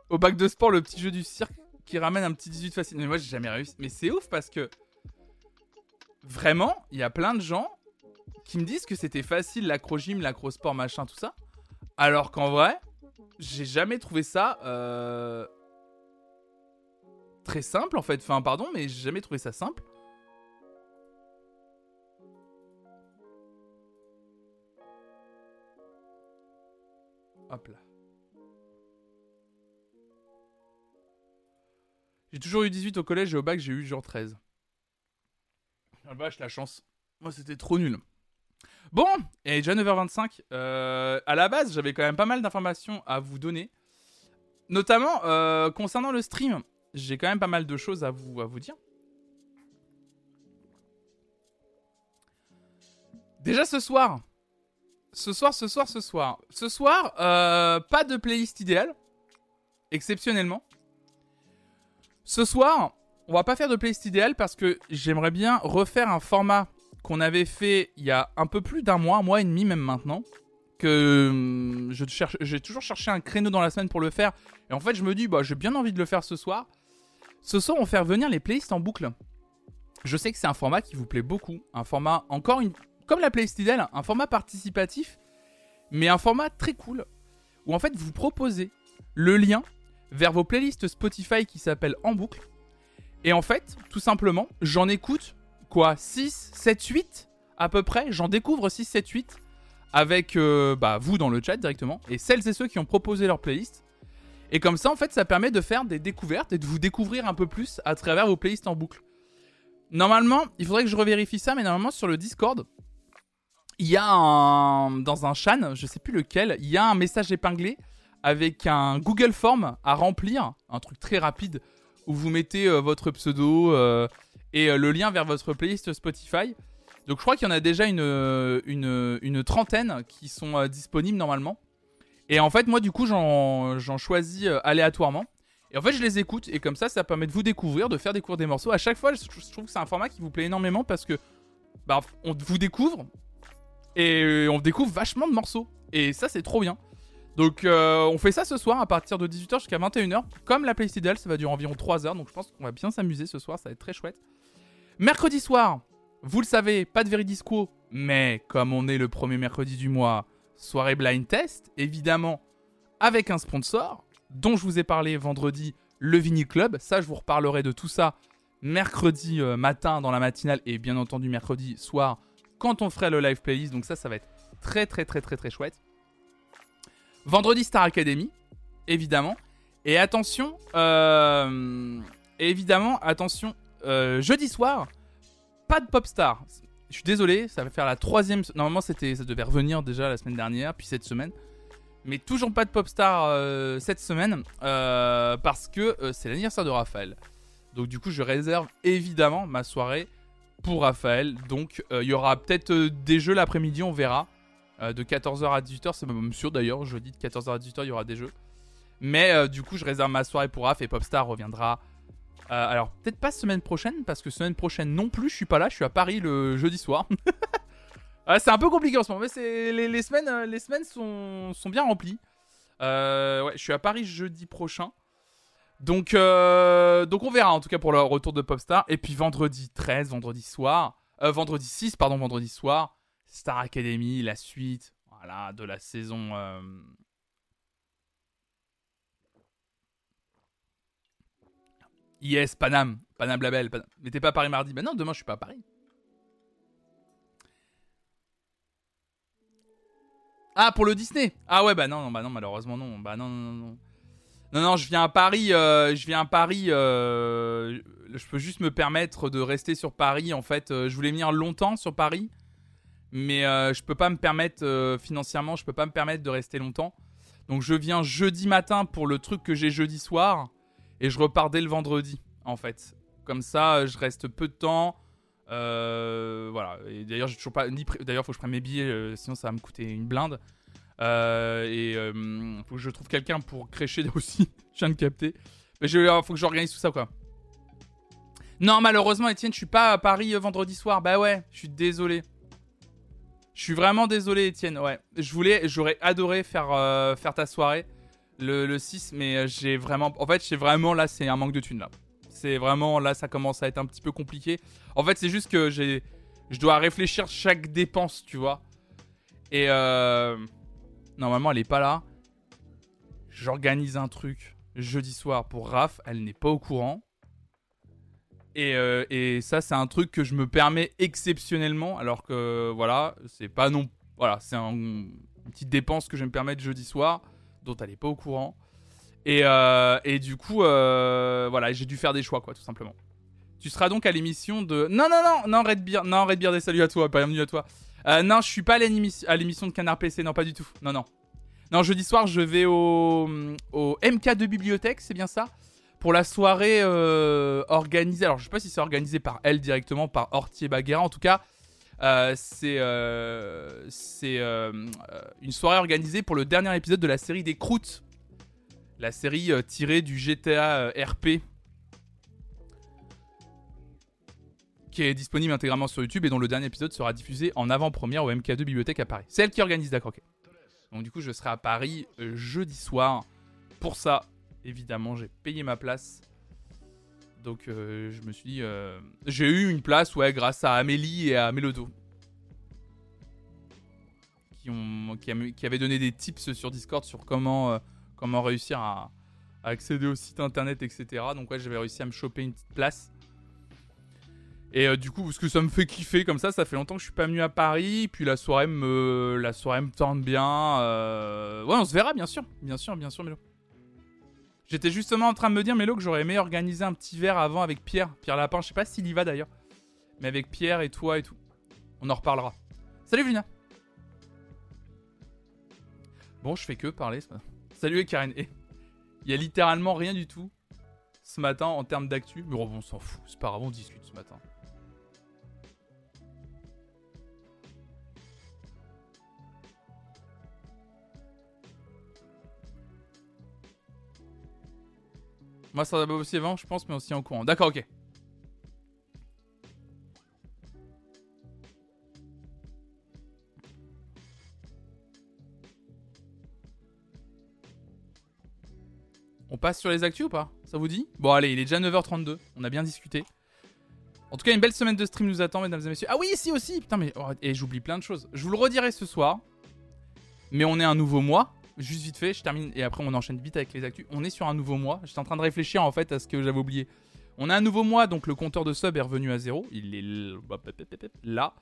Au bac de sport, le petit jeu du cirque qui ramène un petit 18 facile. Mais moi, j'ai jamais réussi. Mais c'est ouf parce que... Vraiment, il y a plein de gens qui me disent que c'était facile l'acro-gym, l'acro-sport, machin, tout ça. Alors qu'en vrai, j'ai jamais trouvé ça euh, très simple en fait. Enfin, pardon, mais j'ai jamais trouvé ça simple. Hop là. J'ai toujours eu 18 au collège et au bac, j'ai eu genre 13. Ah vache, la chance. Moi, c'était trop nul. Bon, et déjà 9h25. Euh, à la base, j'avais quand même pas mal d'informations à vous donner. Notamment euh, concernant le stream. J'ai quand même pas mal de choses à vous, dire. Déjà ce soir. Ce soir, ce soir, ce soir. Ce soir, euh, pas de playlist idéale. Exceptionnellement. Ce soir, on va pas faire de playlist idéale parce que j'aimerais bien refaire un format qu'on avait fait il y a un peu plus d'un mois, un mois et demi même maintenant. Que hum, je cherche, j'ai toujours cherché un créneau dans la semaine pour le faire. Et en fait, je me dis, bah, j'ai bien envie de le faire ce soir. Ce soir, on va faire venir les playlists en boucle. Je sais que c'est un format qui vous plaît beaucoup. Un format, encore une. Comme la playlist idéale, un format participatif, mais un format très cool. Où en fait, vous proposez le lien vers vos playlists Spotify qui s'appellent En boucle. Et en fait, tout simplement, j'en écoute quoi 6, 7, 8 à peu près. J'en découvre 6, 7, 8 avec euh, bah, vous dans le chat directement et celles et ceux qui ont proposé leur playlist. Et comme ça, en fait, ça permet de faire des découvertes et de vous découvrir un peu plus à travers vos playlists en boucle. Normalement, il faudrait que je revérifie ça, mais normalement sur le Discord, il y a un dans un chan, je sais plus lequel, il y a un message épinglé avec un Google Form à remplir, un truc très rapide où vous mettez euh, votre pseudo euh, et euh, le lien vers votre playlist Spotify. Donc je crois qu'il y en a déjà une, une trentaine qui sont disponibles normalement. Et en fait, moi, du coup, j'en choisis aléatoirement. Et en fait, je les écoute. Et comme ça, ça permet de vous découvrir, de faire découvrir des morceaux. À chaque fois, je trouve que c'est un format qui vous plaît énormément parce que bah, on vous découvre. Et on découvre vachement de morceaux. Et ça, c'est trop bien. Donc, euh, on fait ça ce soir à partir de 18h jusqu'à 21h. Comme la playlist idéale, ça va durer environ 3 h Donc, je pense qu'on va bien s'amuser ce soir. Ça va être très chouette. Mercredi soir, vous le savez, pas de Veridisco. Mais comme on est le premier mercredi du mois, soirée blind test, évidemment, avec un sponsor dont je vous ai parlé vendredi, le Vini Club. Ça, je vous reparlerai de tout ça mercredi euh, matin dans la matinale et bien entendu mercredi soir quand on ferait le live playlist. Donc ça, ça va être très très très très très chouette. Vendredi Star Academy, évidemment. Et attention, euh, évidemment, attention, euh, jeudi soir, pas de Popstar. Je suis désolé, ça va faire la troisième. Normalement, c'était, ça devait revenir déjà la semaine dernière, puis cette semaine. Mais toujours pas de Popstar euh, cette semaine parce que c'est l'anniversaire de Raphaël. Donc du coup, je réserve évidemment ma soirée pour Raphaël. Donc il y aura peut-être des jeux l'après-midi, on verra. Euh, de 14h à 18h, c'est même sûr d'ailleurs, jeudi de 14h à 18h, il y aura des jeux. Mais euh, du coup, je réserve ma soirée pour Raph et Popstar reviendra. Euh, alors, peut-être pas semaine prochaine, parce que semaine prochaine non plus, je suis pas là, je suis à Paris le jeudi soir. c'est un peu compliqué en ce moment, mais les, les, semaines, sont, bien remplies. ouais, je suis à Paris jeudi prochain. Donc, donc on verra en tout cas pour le retour de Popstar. Et puis vendredi 13, vendredi soir. vendredi 6, pardon, vendredi soir. Star Academy, la suite de la saison. Yes, Panam. Panam Label. Panam. Mais t'es pas à Paris mardi Ben non, demain je suis pas à Paris. Ah, pour le Disney Ah ouais, bah non, non, bah non, malheureusement non. Bah non, non, non. Non, non, je viens à Paris. Euh, je viens à Paris. Euh, je peux juste me permettre de rester sur Paris. En fait, je voulais venir longtemps sur Paris mais euh, je peux pas me permettre euh, financièrement, je peux pas me permettre de rester longtemps. Donc je viens jeudi matin pour le truc que j'ai jeudi soir et je repars dès le vendredi en fait. Comme ça, je reste peu de temps. Euh, voilà. Et d'ailleurs, j'ai toujours pas d'ailleurs faut que je prenne mes billets, sinon ça va me coûter une blinde. et faut que je trouve quelqu'un pour crécher aussi. je viens de capter. Mais il faut que j'organise tout ça quoi. Non, malheureusement, Etienne, je suis pas à Paris vendredi soir. Bah ouais, je suis désolé. Je suis vraiment désolé, Étienne. Ouais, je voulais, j'aurais adoré faire, euh, faire ta soirée le, 6, mais euh, j'ai vraiment. En fait, c'est vraiment là, c'est un manque de thunes là. C'est vraiment là, ça commence à être un petit peu compliqué. En fait, c'est juste que j'ai, je dois réfléchir chaque dépense, tu vois. Et euh, normalement, elle est pas là. J'organise un truc jeudi soir pour Raph. Elle n'est pas au courant. Euh, et, ça, c'est un truc que je me permets exceptionnellement, alors que voilà, c'est pas non. Voilà, c'est une petite dépense que je me permettre jeudi soir, dont elle n'est pas au courant. Et, euh, et du coup, euh, voilà, j'ai dû faire des choix, quoi, tout simplement. Tu seras donc à l'émission de. Non, non, non, non, Redbeard, non, Redbeard, des saluts à toi, bienvenue à toi. non, je suis pas à l'émission de Canard PC, non, pas du tout. Non, non. Non, jeudi soir, je vais au, au MK2 Bibliothèque, c'est bien ça? Pour la soirée euh, organisée. Alors, je sais pas si c'est organisé par elle directement, par Hortier Baguera. En tout cas, Euh, c'est euh, euh, une soirée organisée pour le dernier épisode de la série des Croûtes. La série tirée du GTA RP. Qui est disponible intégralement sur YouTube et dont le dernier épisode sera diffusé en avant-première au MK2 Bibliothèque à Paris. C'est elle qui organise, d'accord, ok. Donc du coup, je serai à Paris jeudi soir. Pour ça, évidemment, j'ai payé ma place. Donc euh, je me suis dit, euh, j'ai eu une place, ouais, grâce à Amélie et à Mélodo. Qui, ont, qui, qui avaient donné des tips sur Discord sur comment, euh, comment réussir à, accéder au site internet, etc. Donc ouais, j'avais réussi à me choper une petite place. Et du coup, parce que ça me fait kiffer comme ça, ça fait longtemps que je suis pas venu à Paris. Puis la soirée me, la soirée me tente bien. Ouais, on se verra, bien sûr, bien sûr, bien sûr. J'étais justement en train de me dire, Mélo, que j'aurais aimé organiser un petit verre avant avec Pierre. Pierre Lapin, je sais pas s'il y va d'ailleurs. Mais avec Pierre et toi et tout. On en reparlera. Salut Luna. Bon, je fais que parler ce matin. Salut Karen. Eh, Il y a littéralement rien du tout ce matin en termes d'actu. Mais bon, on s'en fout. C'est pas grave, on discute ce matin. Moi, ça va aussi avant, je pense, mais aussi en courant. D'accord, ok. On passe sur les actus ou pas? Ça vous dit? Bon, allez, il est déjà 9h32. On a bien discuté. En tout cas, une belle semaine de stream nous attend, mesdames et messieurs. Ah oui, ici aussi Putain, mais. oh, et j'oublie plein de choses. Je vous le redirai ce soir. Mais on est un nouveau mois. Juste vite fait, je termine et après on enchaîne vite avec les actus. On est sur un nouveau mois. J'étais en train de réfléchir en fait à ce que j'avais oublié. On a un nouveau mois, donc le compteur de sub est revenu à zéro. Il est là.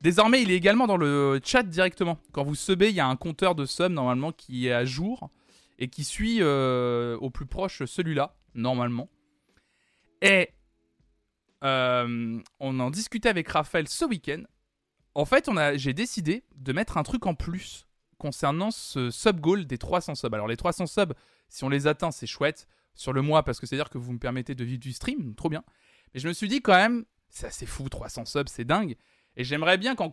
Désormais, il est également dans le chat directement. Quand vous subez, il y a un compteur de sub normalement qui est à jour et qui suit euh, au plus proche celui-là, normalement. Et euh, on en discutait avec Raphaël ce week-end. En fait, j'ai décidé de mettre un truc en plus concernant ce sub goal des 300 subs. Alors les 300 subs, si on les atteint, c'est chouette sur le mois parce que c'est-à-dire que vous me permettez de vivre du stream, trop bien. Mais je me suis dit quand même, c'est assez fou, 300 subs, c'est dingue. Et j'aimerais bien qu'il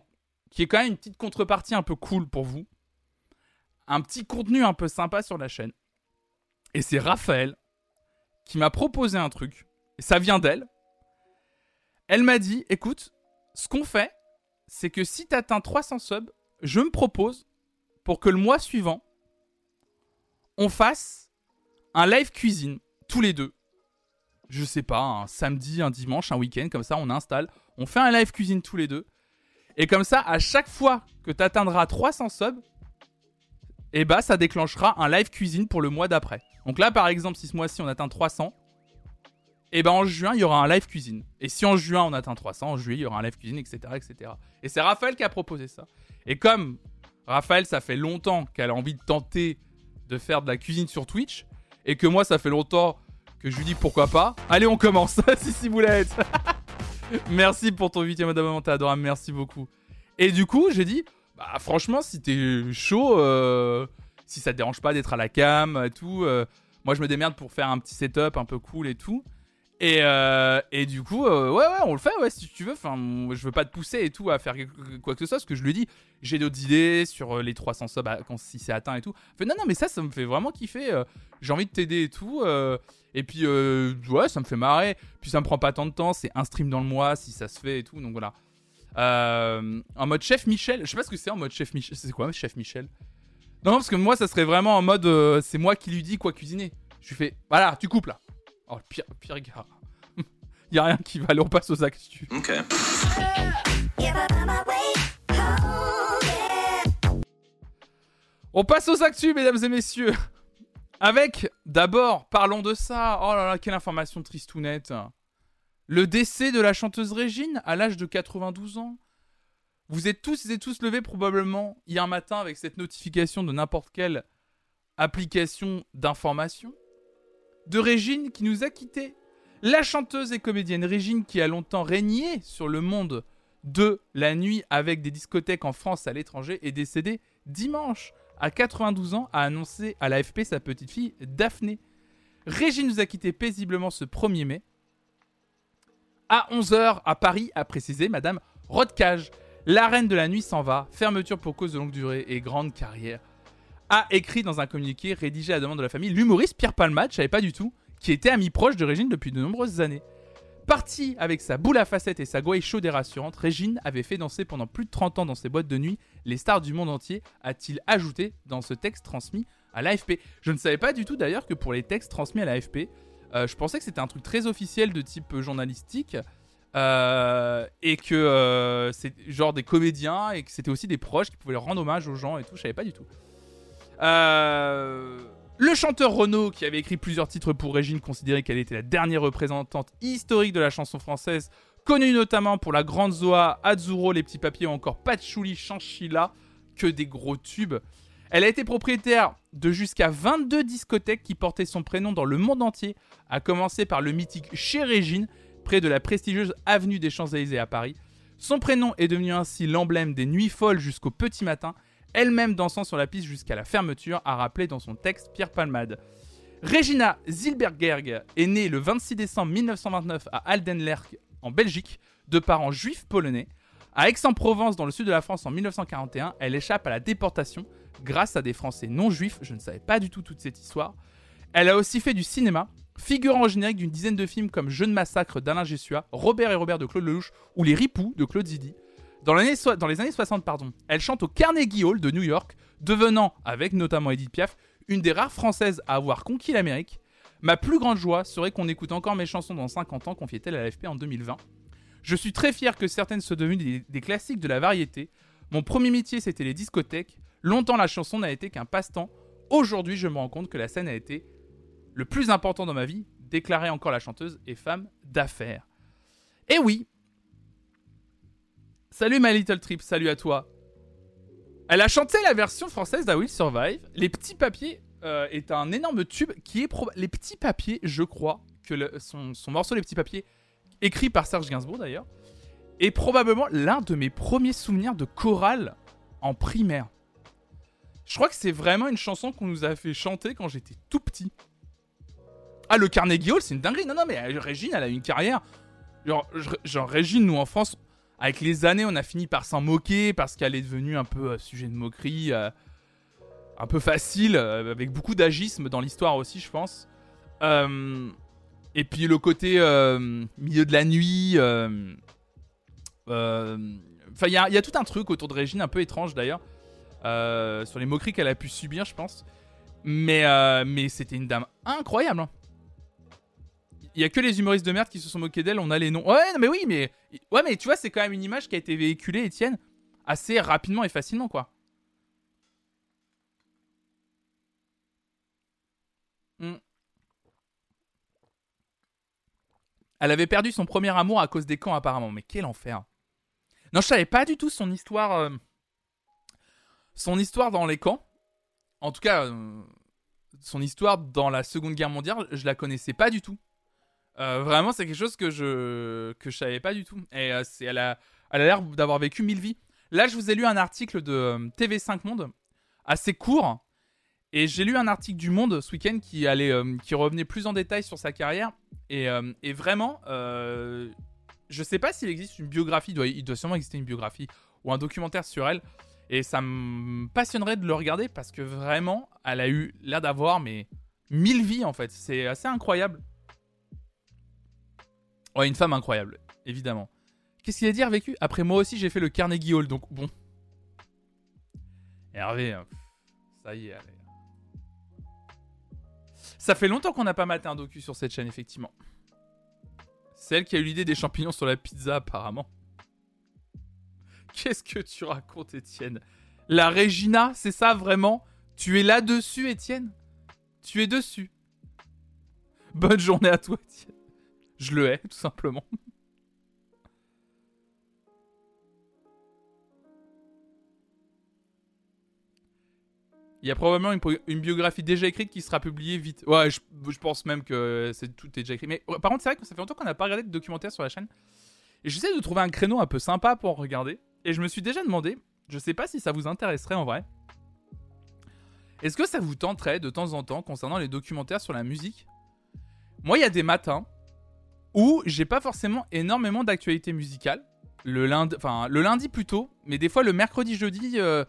y ait quand même une petite contrepartie un peu cool pour vous. Un petit contenu un peu sympa sur la chaîne. Et c'est Raphaël qui m'a proposé un truc. Et ça vient d'elle. Elle m'a dit, écoute, ce qu'on fait, c'est que si t'atteins 300 subs, je me propose pour que le mois suivant, on fasse un live cuisine, tous les deux. Je sais pas, un samedi, un dimanche, un week-end, comme ça on installe, on fait un live cuisine tous les deux. Et comme ça, à chaque fois que tu atteindras 300 subs, et bah ça déclenchera un live cuisine pour le mois d'après. Donc là, par exemple, si ce mois-ci on atteint 300, et ben en juin, il y aura un live cuisine. Et si en juin on atteint 300, en juillet, il y aura un live cuisine, etc. etc. Et c'est Raphaël qui a proposé ça. Et comme Raphaël, ça fait longtemps qu'elle a envie de tenter de faire de la cuisine sur Twitch, et que moi, ça fait longtemps que je lui dis pourquoi pas. Allez, on commence. si, si, boulette. merci pour ton huitième abonnement, t'es adorable, merci beaucoup. Et du coup, j'ai dit, bah franchement, si t'es chaud, euh, si ça te dérange pas d'être à la cam et tout, euh, moi je me démerde pour faire un petit setup un peu cool et tout. Et, euh, et du coup, euh, ouais, ouais, on le fait, ouais, si tu veux. Enfin, je veux pas te pousser et tout à faire quoi que ce soit, parce que je lui dis, j'ai d'autres idées sur euh, les 300 subs à- quand si c'est atteint et tout. Fait, non, non, mais ça, ça me fait vraiment kiffer. j'ai envie de t'aider et tout. et puis, ouais, ça me fait marrer. Puis ça me prend pas tant de temps. C'est un stream dans le mois si ça se fait et tout. Donc voilà. En mode chef Michel. Je sais pas ce que c'est en mode chef Michel. C'est quoi chef Michel? Non, non, parce que moi, ça serait vraiment en mode c'est moi qui lui dis quoi cuisiner. Je lui fais, voilà, tu coupes là. Oh, le pire, pire gars. y a rien qui va aller, on passe aux actus. Ok. On passe aux actus, mesdames et messieurs. Avec, d'abord, parlons de ça. Oh là là, quelle information tristounette. Le décès de la chanteuse Régine à l'âge de 92 ans. Vous êtes tous et tous levés probablement hier matin avec cette notification de n'importe quelle application d'information de Régine qui nous a quittés. La chanteuse et comédienne Régine qui a longtemps régné sur le monde de la nuit avec des discothèques en France à l'étranger est décédée dimanche à 92 ans, a annoncé à l'AFP sa petite fille Daphné. Régine nous a quittés paisiblement ce 1er mai. À 11h à Paris, a précisé Madame Rodcage. La reine de la nuit s'en va, fermeture pour cause de longue durée et grande carrière. A écrit dans un communiqué rédigé à la demande de la famille l'humoriste Pierre Palmade, je savais pas du tout, qui était ami proche de Régine depuis de nombreuses années. Partie avec sa boule à facettes et sa gouaille chaude et rassurante, Régine avait fait danser pendant plus de 30 ans dans ses boîtes de nuit les stars du monde entier, a-t-il ajouté dans ce texte transmis à l'AFP. Je ne savais pas du tout d'ailleurs que pour les textes transmis à l'AFP, euh, je pensais que c'était un truc très officiel de type journalistique. Euh, et que euh, c'est genre des comédiens et que c'était aussi des proches qui pouvaient rendre hommage aux gens et tout, je savais pas du tout. Le chanteur Renaud, qui avait écrit plusieurs titres pour Régine, considérait qu'elle était la dernière représentante historique de la chanson française, connue notamment pour la Grande Zoa, Azzurro, Les Petits Papiers ou encore Patchouli, Chanchilla, que des gros tubes. Elle a été propriétaire de jusqu'à 22 discothèques qui portaient son prénom dans le monde entier, à commencer par le mythique Chez Régine, près de la prestigieuse avenue des Champs-Élysées à Paris. Son prénom est devenu ainsi l'emblème des nuits folles jusqu'au petit matin, elle-même dansant sur la piste jusqu'à la fermeture, a rappelé dans son texte Pierre Palmade. Regina Zilbergerg est née le 26 décembre 1929 à Aldenlerk, en Belgique, de parents juifs polonais. À Aix-en-Provence, dans le sud de la France, en 1941, elle échappe à la déportation grâce à des Français non juifs. Je ne savais pas du tout toute cette histoire. Elle a aussi fait du cinéma, figurant en générique d'une dizaine de films comme Jeune massacre d'Alain Gessua, Robert et Robert de Claude Lelouch ou Les Ripoux de Claude Zidi. Dans, les années 60, pardon, elle chante au Carnegie Hall de New York, devenant, avec notamment Edith Piaf, une des rares françaises à avoir conquis l'Amérique. Ma plus grande joie serait qu'on écoute encore mes chansons dans 50 ans, confiait-elle à l'AFP en 2020. Je suis très fier que certaines soient devenues des classiques de la variété. Mon premier métier, c'était les discothèques. Longtemps, la chanson n'a été qu'un passe-temps. Aujourd'hui, je me rends compte que la scène a été le plus important dans ma vie, déclarait encore la chanteuse et femme d'affaires. Et oui Salut ma little trip, salut à toi Elle a chanté la version française d'A Will Survive. Les petits papiers euh, est un énorme tube qui est... Les petits papiers, je crois, que son, son morceau Les petits papiers, écrit par Serge Gainsbourg d'ailleurs, est probablement l'un de mes premiers souvenirs de chorale en primaire. Je crois que c'est vraiment une chanson qu'on nous a fait chanter quand j'étais tout petit. Ah, le Carnegie Hall, c'est une dinguerie. Non, non, mais euh, Régine, elle a une carrière. Genre, genre, Régine, nous en France, avec les années, on a fini par s'en moquer parce qu'elle est devenue un peu euh, sujet de moquerie, euh, un peu facile, avec beaucoup d'agisme dans l'histoire aussi, je pense. et puis le côté milieu de la nuit. Enfin, il y, a tout un truc autour de Régine, un peu étrange d'ailleurs. Euh, sur les moqueries qu'elle a pu subir, je pense. Mais, euh, mais c'était une dame incroyable. Hein. Il y a que les humoristes de merde qui se sont moqués d'elle, on a les noms. Ouais, mais oui, mais ouais, mais tu vois, c'est quand même une image qui a été véhiculée, Étienne, assez rapidement et facilement, quoi. Hmm. Elle avait perdu son premier amour à cause des camps, apparemment. Mais quel enfer. Non, je savais pas du tout son histoire. Euh, son histoire dans les camps, en tout cas, euh, son histoire dans la Seconde Guerre mondiale, je la connaissais pas du tout. Euh, vraiment, c'est quelque chose que je que je savais pas du tout. Et euh, c'est, elle a, elle a l'air d'avoir vécu mille vies. Là, je vous ai lu un article de TV5 Monde, assez court, et j'ai lu un article du Monde ce week-end qui allait, qui revenait plus en détail sur sa carrière. Et, et vraiment, je sais pas s'il existe une biographie, il doit, il doit sûrement exister une biographie ou un documentaire sur elle. Et ça me passionnerait de le regarder parce que vraiment, elle a eu l'air d'avoir mais mille vies en fait. C'est assez incroyable. Ouais, une femme incroyable, évidemment. Qu'est-ce qu'il a dit vécu Après moi aussi, j'ai fait le Carnegie Hall, donc bon. Hervé, hein, ça y est, allez. Ça fait longtemps qu'on n'a pas maté un docu sur cette chaîne, effectivement. C'est elle qui a eu l'idée des champignons sur la pizza, apparemment. Qu'est-ce que tu racontes, Étienne? La Regina, c'est ça vraiment? Tu es là-dessus, Étienne? Tu es dessus? Bonne journée à toi, Étienne. Je le hais, tout simplement. Il y a probablement une, biographie déjà écrite qui sera publiée vite. Ouais, je, pense même que c'est tout déjà écrit. Mais par contre, c'est vrai que ça fait longtemps qu'on n'a pas regardé de documentaire sur la chaîne. Et j'essaie de trouver un créneau un peu sympa pour regarder. Et je me suis déjà demandé, je sais pas si ça vous intéresserait en vrai. Est-ce que ça vous tenterait de temps en temps concernant les documentaires sur la musique? Moi, il y a des matins où j'ai pas forcément énormément d'actualité musicale. le lundi, plutôt, mais des fois le mercredi, jeudi, euh,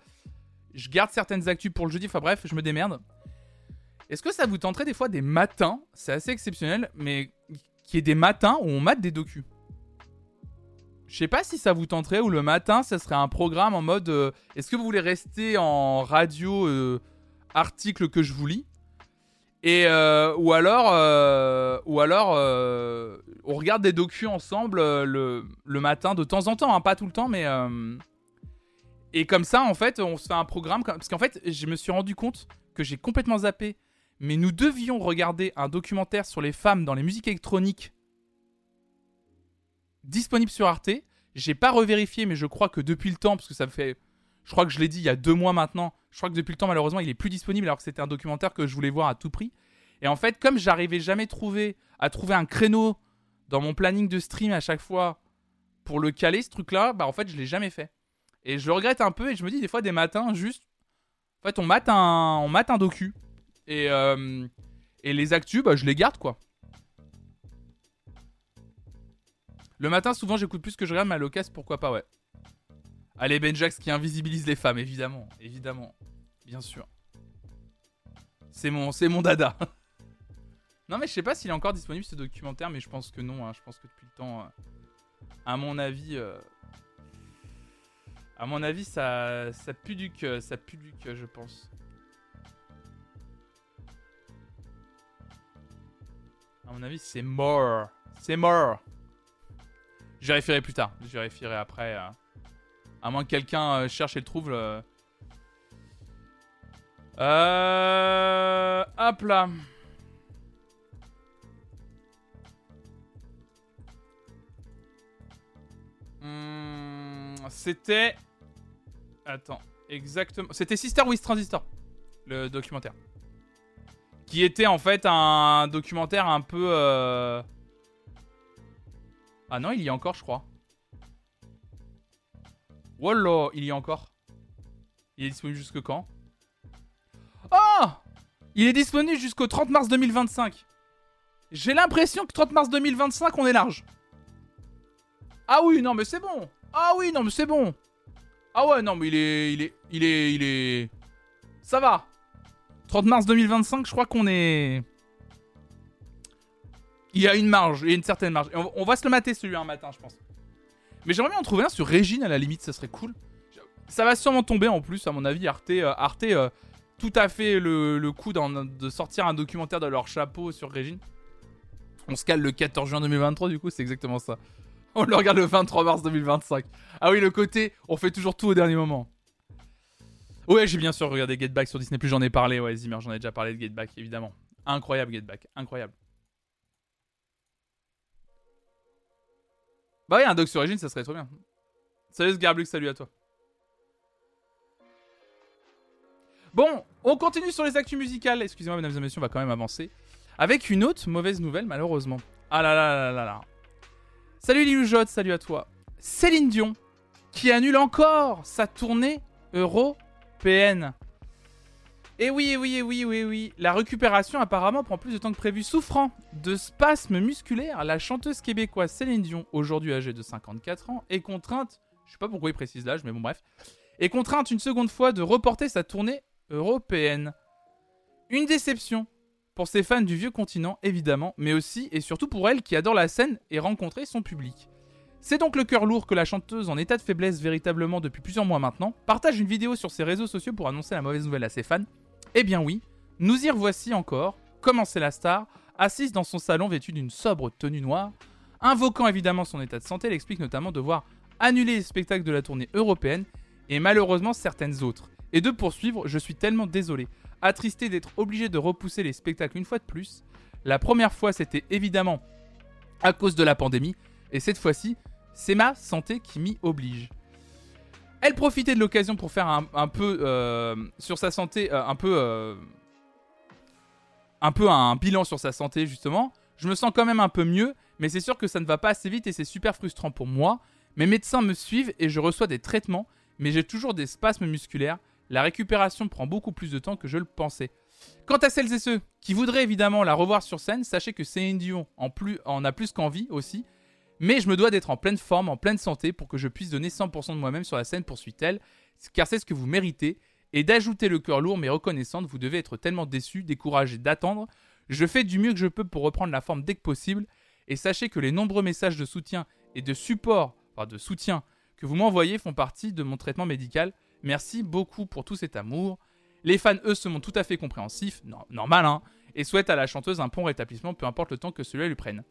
je garde certaines actus pour le jeudi. Enfin bref, je me démerde. Est-ce que ça vous tenterait des fois des matins, c'est assez exceptionnel, mais qui est des matins où on mate des docus Je sais pas si ça vous tenterait ou le matin, ça serait un programme en mode euh, est-ce que vous voulez rester en radio euh, article que je vous lis? Et euh, ou alors, ou alors on regarde des docus ensemble le, le, matin de temps en temps, hein, pas tout le temps, mais et comme ça en fait on se fait un programme parce qu'en fait je me suis rendu compte que j'ai complètement zappé mais nous devions regarder un documentaire sur les femmes dans les musiques électroniques disponible sur Arte. J'ai pas revérifié, mais je crois que depuis le temps, parce que ça fait. Je crois que je l'ai dit il y a deux mois maintenant. Je crois que depuis le temps, malheureusement, il est plus disponible alors que c'était un documentaire que je voulais voir à tout prix. Et en fait, comme j'arrivais jamais à trouver un créneau dans mon planning de stream à chaque fois pour le caler, ce truc-là, bah en fait, je l'ai jamais fait. Et je le regrette un peu et je me dis des fois des matins, juste. En fait, on mate un, on mate un docu. Et, euh, et les actus, bah, je les garde, quoi. Le matin, souvent, j'écoute plus que je regarde, mais à l'occasion, pourquoi pas, ouais. Allez, Benjax qui invisibilise les femmes, évidemment. Évidemment. Bien sûr. C'est mon, mon dada. non, mais je sais pas s'il est encore disponible ce documentaire, mais je pense que non. Hein. Je pense que depuis le temps, euh, à mon avis, euh, à mon avis, ça, ça pue du que, ça pue du que, je pense. À mon avis, c'est mort. C'est mort. Je vérifierai plus tard. Je vérifierai après. Euh, à moins que quelqu'un euh, cherche et le trouve. Euh... Hop là. Hmm, c'était. Attends, exactement. C'était Sister with Transistor, le documentaire qui était en fait un documentaire un peu... Euh, ah non, il y a encore, je crois. Wallah, il y a encore. Il est disponible jusque quand? Oh Il est disponible jusqu'au 30 mars 2025. J'ai l'impression que 30 mars 2025, on est large. Ah oui, non, mais c'est bon. Ah oui, non, mais c'est bon. Ah ouais, non, mais il est... Il est... Il est... Il est... Ça va. 30 mars 2025, je crois qu'on est. Il y a une marge, il y a une certaine marge. on, va se le mater celui un matin, je pense. Mais j'aimerais bien en trouver un sur Régine à la limite, ça serait cool. Ça va sûrement tomber en plus, à mon avis. Arte, euh, euh, tout à fait le, coup de sortir un documentaire de leur chapeau sur Régine. On se cale le 14 juin 2023, du coup, c'est exactement ça. On le regarde le 23 mars 2025. Ah oui, le côté, on fait toujours tout au dernier moment. Ouais, j'ai bien sûr regardé Get Back sur Disney+, j'en ai parlé, ouais, Zimmer, j'en ai déjà parlé de Get Back, évidemment. Incroyable Get Back, incroyable. Bah ouais, un Doc sur ça serait trop bien. Salut Sgarblux, salut à toi. Bon, on continue sur les actus musicales. Excusez-moi, mesdames et messieurs, on va quand même avancer. Avec une autre mauvaise nouvelle, malheureusement. Ah là là là là là. Salut Liloujot, salut à toi. Céline Dion, qui annule encore sa tournée Euro PN. Et oui, et oui, et oui, oui, oui. La récupération apparemment prend plus de temps que prévu. Souffrant de spasmes musculaires, la chanteuse québécoise Céline Dion, aujourd'hui âgée de 54 ans, est contrainte, je sais pas pourquoi il précise l'âge, mais bon bref, est contrainte une seconde fois de reporter sa tournée européenne. Une déception pour ses fans du vieux continent, évidemment, mais aussi et surtout pour elle qui adore la scène et rencontrer son public. C'est donc le cœur lourd que la chanteuse, en état de faiblesse véritablement depuis plusieurs mois maintenant, partage une vidéo sur ses réseaux sociaux pour annoncer la mauvaise nouvelle à ses fans. Eh bien oui, nous y revoici encore, commencé la star, assise dans son salon vêtue d'une sobre tenue noire, invoquant évidemment son état de santé, elle explique notamment devoir annuler les spectacles de la tournée européenne et malheureusement certaines autres. Et de poursuivre, je suis tellement désolé, attristé d'être obligé de repousser les spectacles une fois de plus. La première fois c'était évidemment à cause de la pandémie, et cette fois-ci c'est ma santé qui m'y oblige. Elle profitait de l'occasion pour faire un, peu euh, sur sa santé, euh, un peu, euh, un peu un bilan sur sa santé justement. Je me sens quand même un peu mieux, mais c'est sûr que ça ne va pas assez vite et c'est super frustrant pour moi. Mes médecins me suivent et je reçois des traitements, mais j'ai toujours des spasmes musculaires. La récupération prend beaucoup plus de temps que je le pensais. Quant à celles et ceux qui voudraient évidemment la revoir sur scène, sachez que Céline Dion en, plus, en a plus qu'envie aussi, Mais je me dois d'être en pleine forme, en pleine santé pour que je puisse donner 100% de moi-même sur la scène, poursuit-elle, car c'est ce que vous méritez. Et d'ajouter le cœur lourd mais reconnaissante, vous devez être tellement déçu, découragé d'attendre. Je fais du mieux que je peux pour reprendre la forme dès que possible. Et sachez que les nombreux messages de soutien et de support, enfin de soutien, que vous m'envoyez font partie de mon traitement médical. Merci beaucoup pour tout cet amour. Les fans, eux, se montrent tout à fait compréhensifs, normal, hein, et souhaitent à la chanteuse un bon rétablissement, peu importe le temps que celui-là lui prenne.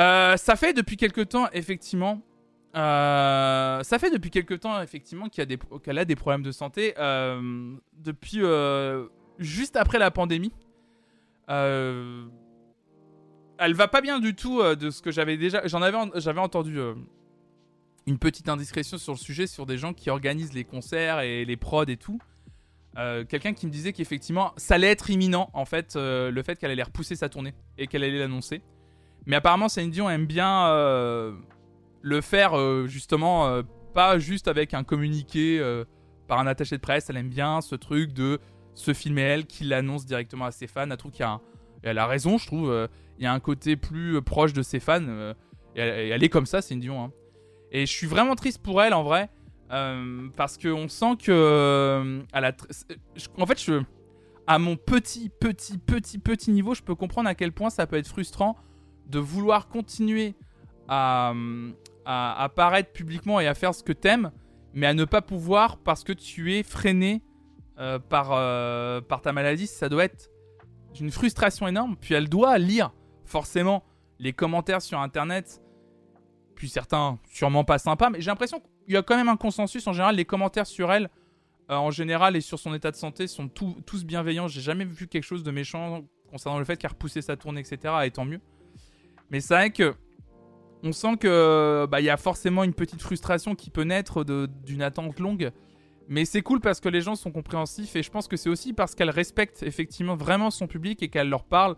Euh, ça fait depuis quelque temps, effectivement. Euh, ça fait depuis quelque temps, effectivement, qu'elle a, a, des problèmes de santé. Euh, depuis juste après la pandémie. elle va pas bien du tout de ce que j'avais déjà. J'en avais, j'avais entendu une petite indiscrétion sur le sujet sur des gens qui organisent les concerts et les prods et tout. quelqu'un qui me disait qu'effectivement ça allait être imminent en fait le fait qu'elle allait repousser sa tournée et qu'elle allait l'annoncer mais apparemment, Céline Dion aime bien euh, le faire euh, justement, euh, pas juste avec un communiqué par un attaché de presse. Elle aime bien ce truc de se filmer elle, qui l'annonce directement à ses fans. Trouve qu'il y a elle a raison, je trouve. il y a un côté plus proche de ses fans. Elle, est comme ça, Céline Dion. Hein. Et je suis vraiment triste pour elle en vrai. parce qu'on sent que. En fait, à mon petit, petit, petit, petit niveau, je peux comprendre à quel point ça peut être frustrant de vouloir continuer à, apparaître publiquement et à faire ce que t'aimes, mais à ne pas pouvoir parce que tu es freiné euh, par, euh, par ta maladie, ça doit être une frustration énorme. Puis elle doit lire forcément les commentaires sur Internet, puis certains sûrement pas sympas, mais j'ai l'impression qu'il y a quand même un consensus en général. Les commentaires sur elle, euh, en général, et sur son état de santé sont tous bienveillants. J'ai jamais vu quelque chose de méchant concernant le fait qu'elle a repoussé sa tournée, etc. Et tant mieux. Mais c'est vrai que on sent que bah, y a forcément une petite frustration qui peut naître d'une attente longue. Mais c'est cool parce que les gens sont compréhensifs et je pense que c'est aussi parce qu'elle respecte effectivement vraiment son public et qu'elle leur parle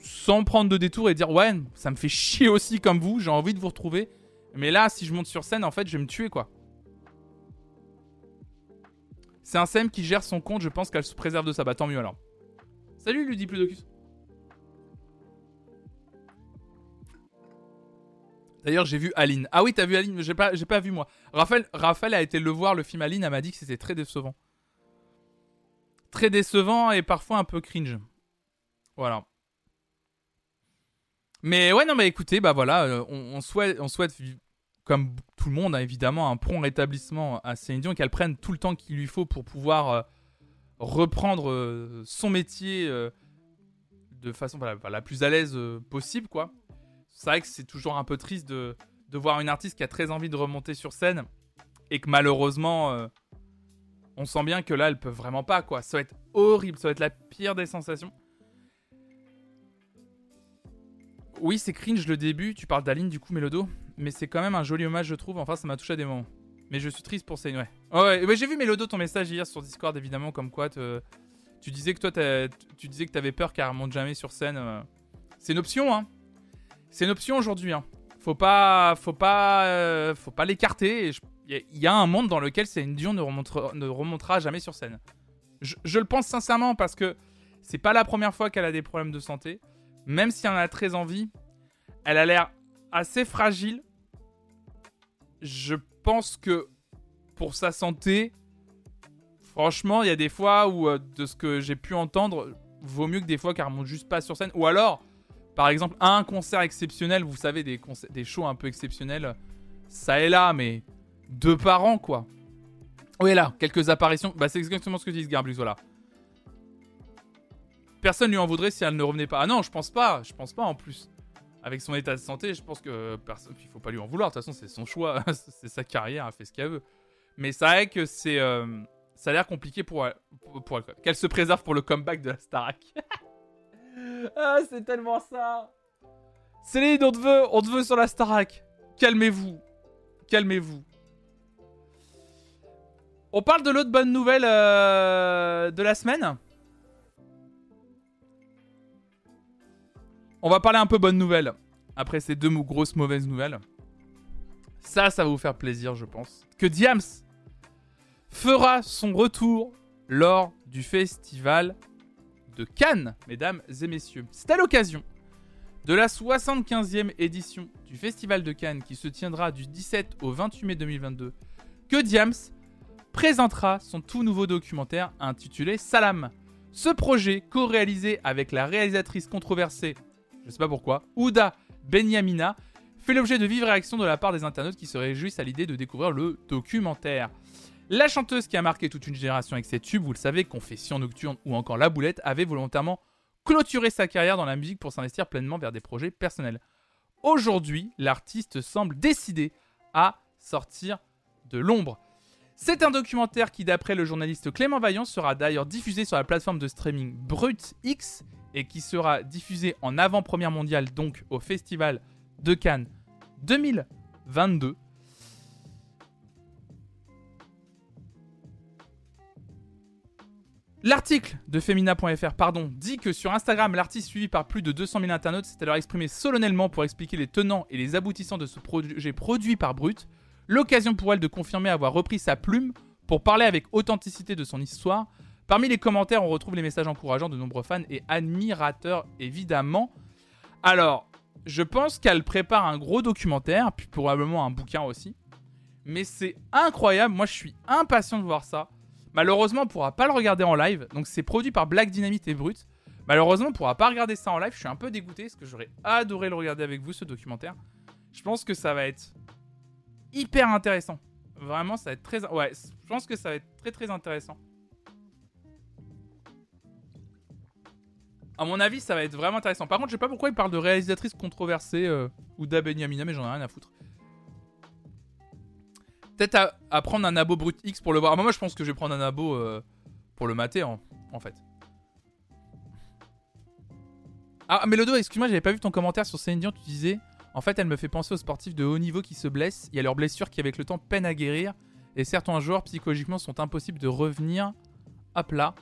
sans prendre de détour et dire ouais ça me fait chier aussi comme vous, j'ai envie de vous retrouver. Mais là si je monte sur scène en fait je vais me tuer quoi. C'est un SEM qui gère son compte, je pense qu'elle se préserve de ça. Bah tant mieux alors. Salut Ludipludocus. D'ailleurs, j'ai vu Aline. Ah oui, t'as vu Aline, mais j'ai pas, j'ai pas vu moi. Raphaël, Raphaël a été le voir, le film Aline, elle m'a dit que c'était très décevant. Très décevant et parfois un peu cringe. Voilà. Mais ouais, non, mais écoutez, bah voilà, euh, on, souhaite, on souhaite, comme tout le monde, hein, évidemment, un prompt rétablissement à Céline Dion, qu'elle prenne tout le temps qu'il lui faut pour pouvoir euh, reprendre euh, son métier de façon la plus à l'aise possible, quoi c'est vrai que c'est toujours un peu triste de, voir une artiste qui a très envie de remonter sur scène et que malheureusement, euh, on sent bien que là, elle peut vraiment pas, quoi. Ça va être horrible, ça va être la pire des sensations. Oui, c'est cringe le début, tu parles d'Aline du coup, Mélodo, mais c'est quand même un joli hommage, je trouve. Enfin, ça m'a touché à des moments. Mais je suis triste pour ça, ouais. ouais, ouais j'ai vu Mélodo ton message hier sur Discord, évidemment, comme quoi tu disais que toi, tu disais que t'avais peur qu'elle remonte jamais sur scène. Euh. C'est une option, hein. C'est une option aujourd'hui. Hein. Faut pas, faut pas, euh, faut pas l'écarter. Il y, a un monde dans lequel Céline Dion ne remontera, ne remontera jamais sur scène. Je, le pense sincèrement parce que c'est pas la première fois qu'elle a des problèmes de santé. Même si elle en a très envie, elle a l'air assez fragile. Je pense que pour sa santé, franchement, il y a des fois où, euh, de ce que j'ai pu entendre, vaut mieux que des fois qu'elle remonte juste pas sur scène. Ou alors, par exemple, un concert exceptionnel, vous savez, des, shows un peu exceptionnels, ça est là, mais deux par an, quoi. Oui, là, quelques apparitions. Bah, c'est exactement ce que dit Garbus, voilà. Personne lui en voudrait si elle ne revenait pas. Ah non, je pense pas, je pense pas en plus. Avec son état de santé, je pense que personne, il faut pas lui en vouloir. De toute façon, c'est son choix, c'est sa carrière, elle fait ce qu'elle veut. Mais c'est vrai que c'est, euh, ça a l'air compliqué pour elle. Qu'elle se préserve pour le comeback de la Starac. Ah, c'est tellement ça. Céline, on te veut, on te veut sur la Starac. Calmez-vous. Calmez-vous. On parle de l'autre bonne nouvelle euh, de la semaine. On va parler un peu bonne nouvelle. Après ces deux grosses mauvaises nouvelles. Ça, ça va vous faire plaisir, je pense. Que Diams fera son retour lors du festival de Cannes, mesdames et messieurs. C'est à l'occasion de la 75e édition du Festival de Cannes qui se tiendra du 17 au 28 mai 2022 que Diams présentera son tout nouveau documentaire intitulé Salam. Ce projet, co-réalisé avec la réalisatrice controversée, je sais pas pourquoi, Ouda Benyamina, fait l'objet de vives réactions de la part des internautes qui se réjouissent à l'idée de découvrir le documentaire. La chanteuse qui a marqué toute une génération avec ses tubes, vous le savez, Confession Nocturne ou encore La Boulette, avait volontairement clôturé sa carrière dans la musique pour s'investir pleinement vers des projets personnels. Aujourd'hui, l'artiste semble décidé à sortir de l'ombre. C'est un documentaire qui, d'après le journaliste Clément Vaillant, sera d'ailleurs diffusé sur la plateforme de streaming Brut X et qui sera diffusé en avant-première mondiale, donc au Festival de Cannes 2022. L'article de Femina.fr pardon, dit que sur Instagram, l'artiste suivi par plus de 200 000 internautes s'est alors exprimé solennellement pour expliquer les tenants et les aboutissants de ce projet produit par Brut. L'occasion pour elle de confirmer avoir repris sa plume pour parler avec authenticité de son histoire. Parmi les commentaires, on retrouve les messages encourageants de nombreux fans et admirateurs, évidemment. Alors, je pense qu'elle prépare un gros documentaire, puis probablement un bouquin aussi. Mais c'est incroyable, moi je suis impatient de voir ça. Malheureusement, on pourra pas le regarder en live. Donc c'est produit par Black Dynamite et Brut. Malheureusement, on pourra pas regarder ça en live. Je suis un peu dégoûté parce que j'aurais adoré le regarder avec vous, ce documentaire. Je pense que ça va être hyper intéressant. Vraiment, ça va être très... Ouais, je pense que ça va être très très intéressant. À mon avis, ça va être vraiment intéressant. Par contre, je sais pas pourquoi il parle de réalisatrice controversée euh, ou d'Abenyamina, mais j'en ai rien à foutre. Peut-être à, prendre un abo brut X pour le voir. Ah, moi, je pense que je vais prendre un abo euh, pour le mater, en, fait. Ah, mais Lodo, excuse-moi, j'avais pas vu ton commentaire sur Céline Dion. Tu disais, en fait, elle me fait penser aux sportifs de haut niveau qui se blessent. Il y a leurs blessures qui, avec le temps, peinent à guérir. Et certains joueurs, psychologiquement, sont impossibles de revenir, hop là,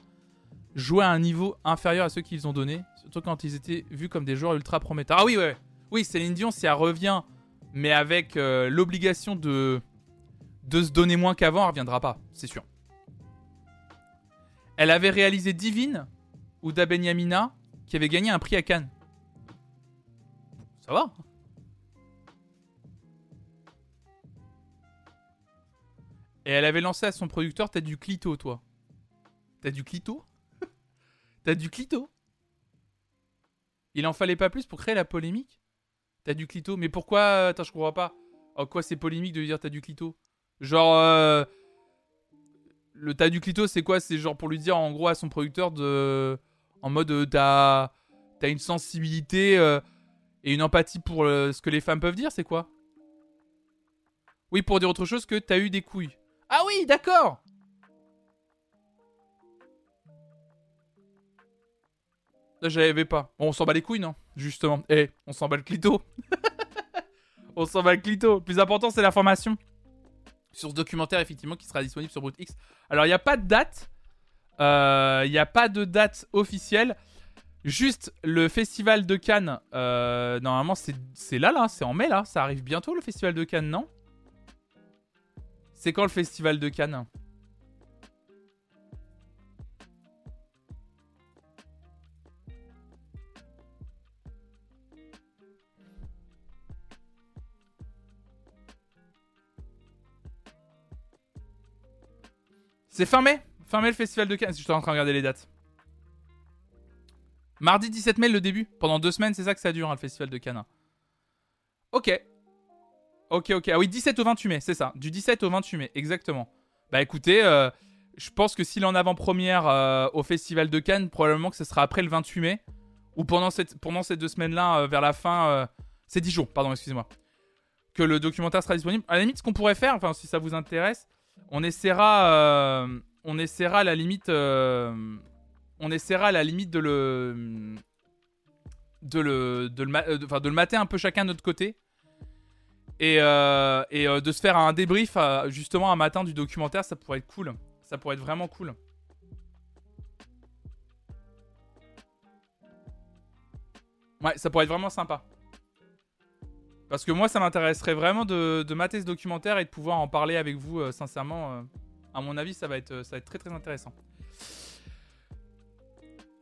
jouer à un niveau inférieur à ceux qu'ils ont donné. Surtout quand ils étaient vus comme des joueurs ultra prometteurs. Ah oui, ouais. Oui, Céline Dion, si elle revient, mais avec euh, l'obligation de de se donner moins qu'avant, elle reviendra pas, c'est sûr. Elle avait réalisé Divine, ou Benyamina, qui avait gagné un prix à Cannes. Ça va Et elle avait lancé à son producteur T'as du clito, toi. T'as du clito T'as du clito Il en fallait pas plus pour créer la polémique? T'as du clito Mais pourquoi Attends, je comprends pas. En quoi c'est polémique de dire t'as du clito? Genre, euh, le tas du clito, c'est quoi? C'est genre pour lui dire en gros à son producteur de. En mode, euh, t'as as une sensibilité euh, et une empathie pour ce que les femmes peuvent dire, c'est quoi? Oui, pour dire autre chose que t'as eu des couilles. Ah oui, d'accord J'avais pas. Bon, on s'en bat les couilles, non? Justement. Eh, on s'en bat le clito. on s'en bat le clito. Plus important, c'est l'information sur ce documentaire, effectivement, qui sera disponible sur BrutX. Alors, il n'y a pas de date. Euh, il n'y a pas de date officielle. Juste le festival de Cannes, euh, normalement c'est là, là, c'est en mai, là. Ça arrive bientôt le festival de Cannes, non? C'est quand le festival de Cannes? C'est fin mai Fin mai le festival de Cannes. Je suis en train de regarder les dates. Mardi 17 mai le début. Pendant deux semaines, c'est ça que ça dure hein, le festival de Cannes. Ok. Ok, ok. Ah oui, 17 au 28 mai, c'est ça. Du 17 au 28 mai, exactement. Bah écoutez, euh, je pense que s'il est en avant-première euh, au festival de Cannes, probablement que ce sera après le 28 mai. Ou pendant, ces deux semaines-là, euh, vers la fin. c'est 10 jours, pardon, excusez-moi. Que le documentaire sera disponible. À la limite, ce qu'on pourrait faire, enfin, si ça vous intéresse, on essaiera, euh, on essaiera à la limite, euh, on essaiera à la limite de le, de le, de le, euh, le mater un peu chacun de notre côté. Et, et de se faire un débrief justement un matin du documentaire, ça pourrait être cool. Ça pourrait être vraiment cool. Ouais, ça pourrait être vraiment sympa. Parce que moi, ça m'intéresserait vraiment de, mater ce documentaire et de pouvoir en parler avec vous, euh, sincèrement. Euh, à mon avis, ça va, être, être très très intéressant.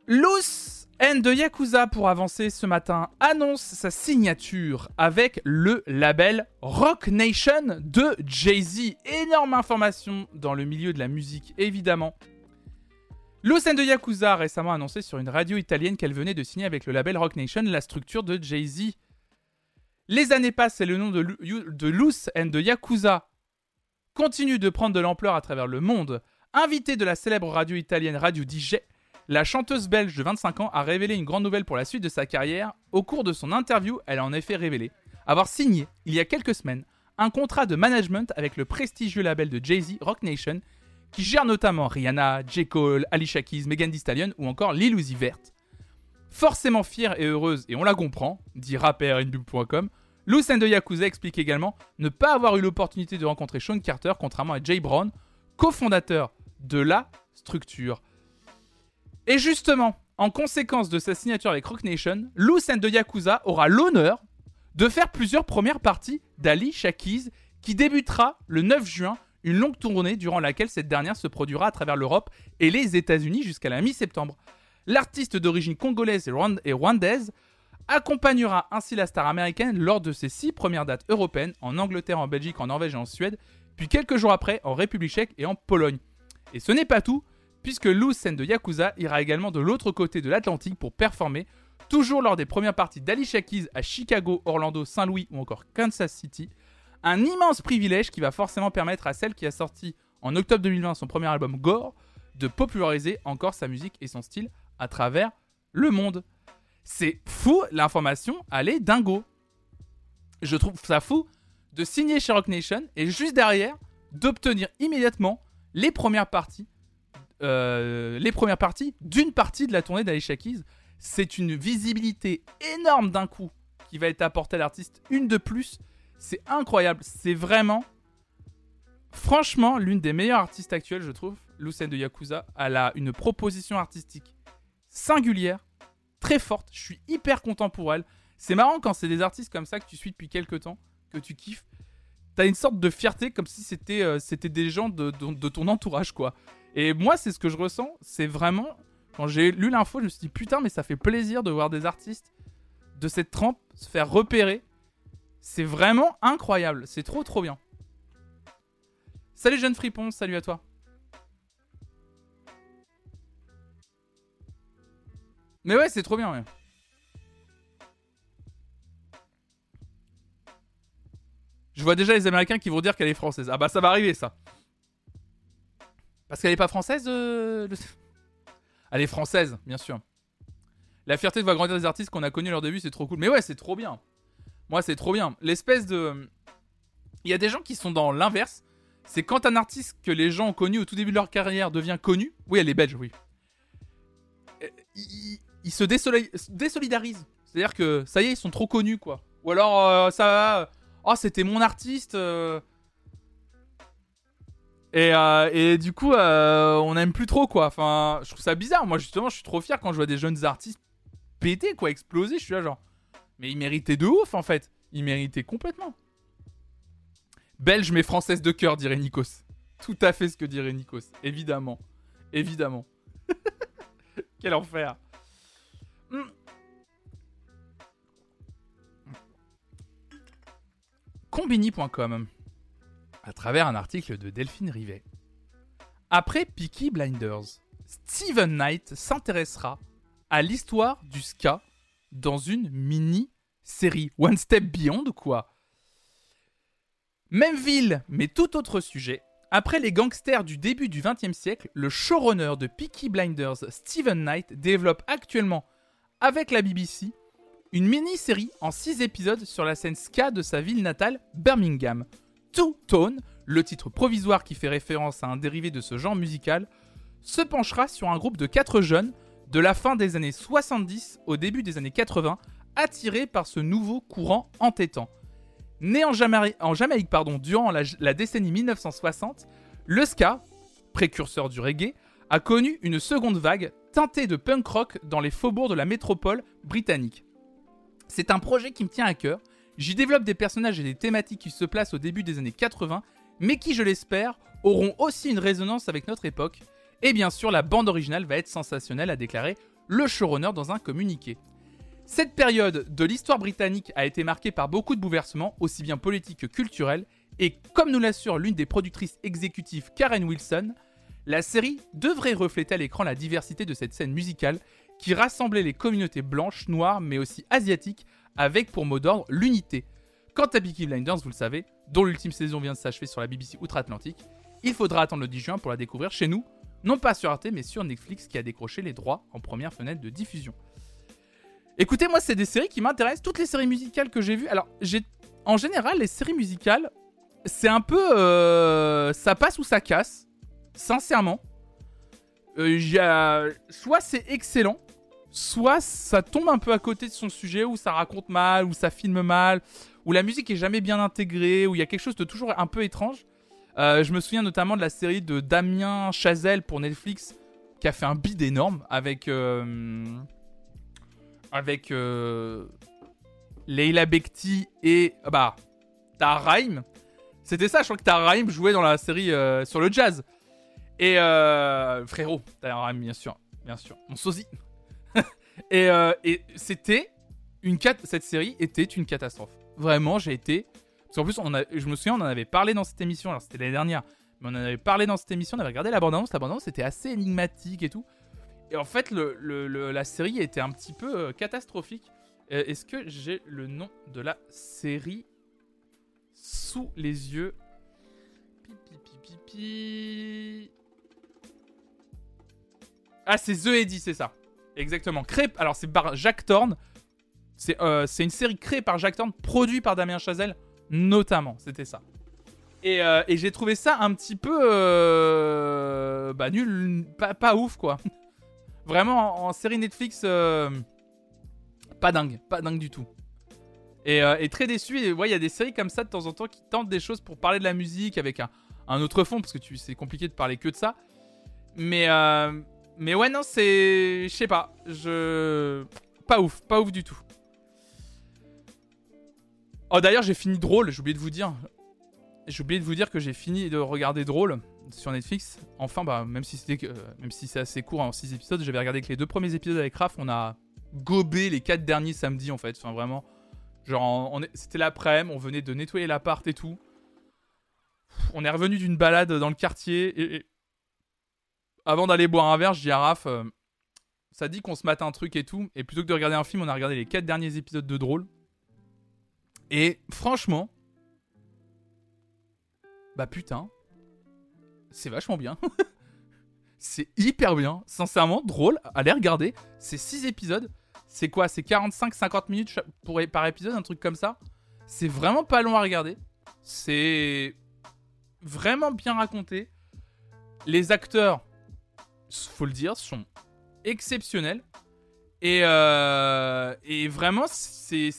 Luz N de Yakuza, pour avancer ce matin, annonce sa signature avec le label Rock Nation de Jay-Z. Énorme information dans le milieu de la musique, évidemment. Lucen de Yakuza a récemment annoncé sur une radio italienne qu'elle venait de signer avec le label Rock Nation la structure de Jay-Z. Les années passent et le nom de, de Luce and de Yakuza continue de prendre de l'ampleur à travers le monde. Invitée de la célèbre radio italienne Radio DJ, la chanteuse belge de 25 ans a révélé une grande nouvelle pour la suite de sa carrière. Au cours de son interview, elle a en effet révélé avoir signé, il y a quelques semaines, un contrat de management avec le prestigieux label de Jay-Z, Rock Nation, qui gère notamment Rihanna, J. Cole, Alicia Keys, Megan Thee ou encore Lil Uzi Vert. Forcément fière et heureuse, et on la comprend, dit rapper.com, Lucen de Yakuza explique également ne pas avoir eu l'opportunité de rencontrer Sean Carter, contrairement à Jay Brown, cofondateur de la structure. Et justement, en conséquence de sa signature avec Rock Nation, Lucen de Yakuza aura l'honneur de faire plusieurs premières parties d'Ali Shakiz, qui débutera le 9 juin une longue tournée durant laquelle cette dernière se produira à travers l'Europe et les États-Unis jusqu'à la mi-septembre. L'artiste d'origine congolaise et rwandaise accompagnera ainsi la star américaine lors de ses six premières dates européennes en Angleterre, en Belgique, en Norvège et en Suède, puis quelques jours après en République tchèque et en Pologne. Et ce n'est pas tout, puisque Lucen de Yakuza ira également de l'autre côté de l'Atlantique pour performer, toujours lors des premières parties d'Alicia Keys à Chicago, Orlando, Saint-Louis ou encore Kansas City, un immense privilège qui va forcément permettre à celle qui a sorti en octobre 2020 son premier album Gore de populariser encore sa musique et son style à travers le monde. C'est fou, l'information, elle est dingo. Je trouve ça fou de signer chez Rock Nation et juste derrière d'obtenir immédiatement les premières parties, euh, les premières parties d'une partie de la tournée d'Alicia Keys. C'est une visibilité énorme d'un coup qui va être apportée à l'artiste, une de plus c'est incroyable. C'est vraiment, franchement, l'une des meilleures artistes actuelles, je trouve. Lucien de Yakuza. Elle a une proposition artistique singulière, très forte. Je suis hyper content pour elle. C'est marrant quand c'est des artistes comme ça que tu suis depuis quelques temps, que tu kiffes. T'as une sorte de fierté comme si c'était euh, c'était des gens de, de, ton entourage, quoi. Et moi, c'est ce que je ressens. C'est vraiment. Quand j'ai lu l'info, je me suis dit putain, mais ça fait plaisir de voir des artistes de cette trempe se faire repérer c'est vraiment incroyable. C'est trop trop bien. Salut jeune fripon, salut à toi. Mais ouais, c'est trop bien. Je vois déjà les Américains qui vont dire qu'elle est française. Ah bah ça va arriver ça. Parce qu'elle est pas française euh, Elle est française, bien sûr. La fierté de voir grandir des artistes qu'on a connus à leur début, c'est trop cool. Mais ouais, c'est trop bien. Moi, c'est trop bien. L'espèce de. Il y a des gens qui sont dans l'inverse. C'est quand un artiste que les gens ont connu au tout début de leur carrière devient connu. Oui, elle est belge, oui. Euh, ils, se désolidarisent. C'est-à-dire que ça y est, ils sont trop connus, quoi. Ou alors, euh, ça va. Oh, c'était mon artiste. Euh. Et, et, du coup, on n'aime plus trop, quoi. Enfin, je trouve ça bizarre. Moi, justement, je suis trop fier quand je vois des jeunes artistes péter, quoi, exploser. Je suis là, genre. Mais il méritait de ouf en fait. Il méritait complètement. Belge mais française de cœur, dirait Nikos. Tout à fait ce que dirait Nikos. Évidemment. Évidemment. Quel enfer. Hmm. Combini.com. À travers un article de Delphine Rivet. Après Peaky Blinders, Steven Knight s'intéressera à l'histoire du ska dans une mini-série. One Step Beyond, quoi? Même ville, mais tout autre sujet. Après les gangsters du début du XXe siècle, le showrunner de Peaky Blinders, Steven Knight, développe actuellement, avec la BBC, une mini-série en 6 épisodes sur la scène ska de sa ville natale, Birmingham. Two Tone, le titre provisoire qui fait référence à un dérivé de ce genre musical, se penchera sur un groupe de 4 jeunes de la fin des années 70 au début des années 80, attiré par ce nouveau courant entêtant. Né en, Jamaïque durant la, décennie 1960, le ska, précurseur du reggae, a connu une seconde vague teintée de punk rock dans les faubourgs de la métropole britannique. C'est un projet qui me tient à cœur. J'y développe des personnages et des thématiques qui se placent au début des années 80, mais qui, je l'espère, auront aussi une résonance avec notre époque et bien sûr, la bande originale va être sensationnelle, a déclaré le showrunner dans un communiqué. Cette période de l'histoire britannique a été marquée par beaucoup de bouleversements, aussi bien politiques que culturels, et comme nous l'assure l'une des productrices exécutives Karen Wilson, la série devrait refléter à l'écran la diversité de cette scène musicale qui rassemblait les communautés blanches, noires, mais aussi asiatiques, avec pour mot d'ordre l'unité. Quant à Peaky Blinders, vous le savez, dont l'ultime saison vient de s'achever sur la BBC Outre-Atlantique, il faudra attendre le 10 juin pour la découvrir chez nous, non pas sur Arte, mais sur Netflix qui a décroché les droits en première fenêtre de diffusion. Écoutez, moi, c'est des séries qui m'intéressent. Toutes les séries musicales que j'ai vues. Alors, j'ai. En général, les séries musicales, c'est un peu. euh, ça passe ou ça casse. Sincèrement. Euh, Soit c'est excellent, soit ça tombe un peu à côté de son sujet, ou ça raconte mal, ou ça filme mal, ou la musique est jamais bien intégrée, ou il y a quelque chose de toujours un peu étrange. Euh, je me souviens notamment de la série de Damien Chazelle pour Netflix, qui a fait un bid énorme avec. euh, avec. Leila Bekti et. ah Bah. Taharaim. C'était ça, je crois que Taharaim jouait dans la série sur le jazz. Et. Euh, frérot, bien sûr. Bien sûr. Mon sosie. et euh, et c'était. Une cat cette série était une catastrophe. Vraiment, j'ai été. Parce qu'en plus, on a, je me souviens, on en avait parlé dans cette émission. Alors, c'était l'année dernière. Mais on en avait parlé dans cette émission. On avait regardé l'abondance. L'abondance était assez énigmatique et tout. Et en fait, la série était un petit peu euh, catastrophique. Euh, Est-ce que j'ai le nom de la série sous les yeux? Pi, pi, pi, pi, pi. Ah, c'est The Eddy, c'est ça. Exactement. Alors, c'est par Jack Thorne. C'est euh, c'est une série créée par Jack Thorne, produite par Damien Chazelle, notamment. C'était ça. Et, euh, j'ai trouvé ça un petit peu. euh, bah, nul. Pas, ouf, quoi. Vraiment, en, série Netflix, pas dingue. Pas dingue du tout. Et, très déçu. Et il y a des séries comme ça de temps en temps qui tentent des choses pour parler de la musique avec un, un autre fond, parce que c'est compliqué de parler que de ça. Mais, mais ouais, non, c'est. Je sais pas. Je. Pas ouf, pas ouf du tout. Oh, d'ailleurs, j'ai fini Drôle, j'ai oublié de vous dire. J'ai oublié de vous dire que j'ai fini de regarder Drôle sur Netflix. Enfin, bah, même si c'était euh, c'est assez court en 6 épisodes, j'avais regardé que les deux premiers épisodes avec Raph, on a gobé les quatre derniers samedis en fait. Enfin, vraiment. Genre, c'était l'après-midi, on venait de nettoyer l'appart et tout. On est revenu d'une balade dans le quartier et- avant d'aller boire un verre, je dis à Raph, euh, ça dit qu'on se mate un truc et tout. Et plutôt que de regarder un film, on a regardé les quatre derniers épisodes de Drôle. Et franchement, bah putain, c'est vachement bien. c'est hyper bien. Sincèrement, drôle. Allez regarder. C'est 6 épisodes. C'est quoi? C'est 45-50 minutes par épisode, un truc comme ça? C'est vraiment pas long à regarder. C'est vraiment bien raconté. Les acteurs, faut le dire, sont exceptionnels. Et, euh, et vraiment, c'est.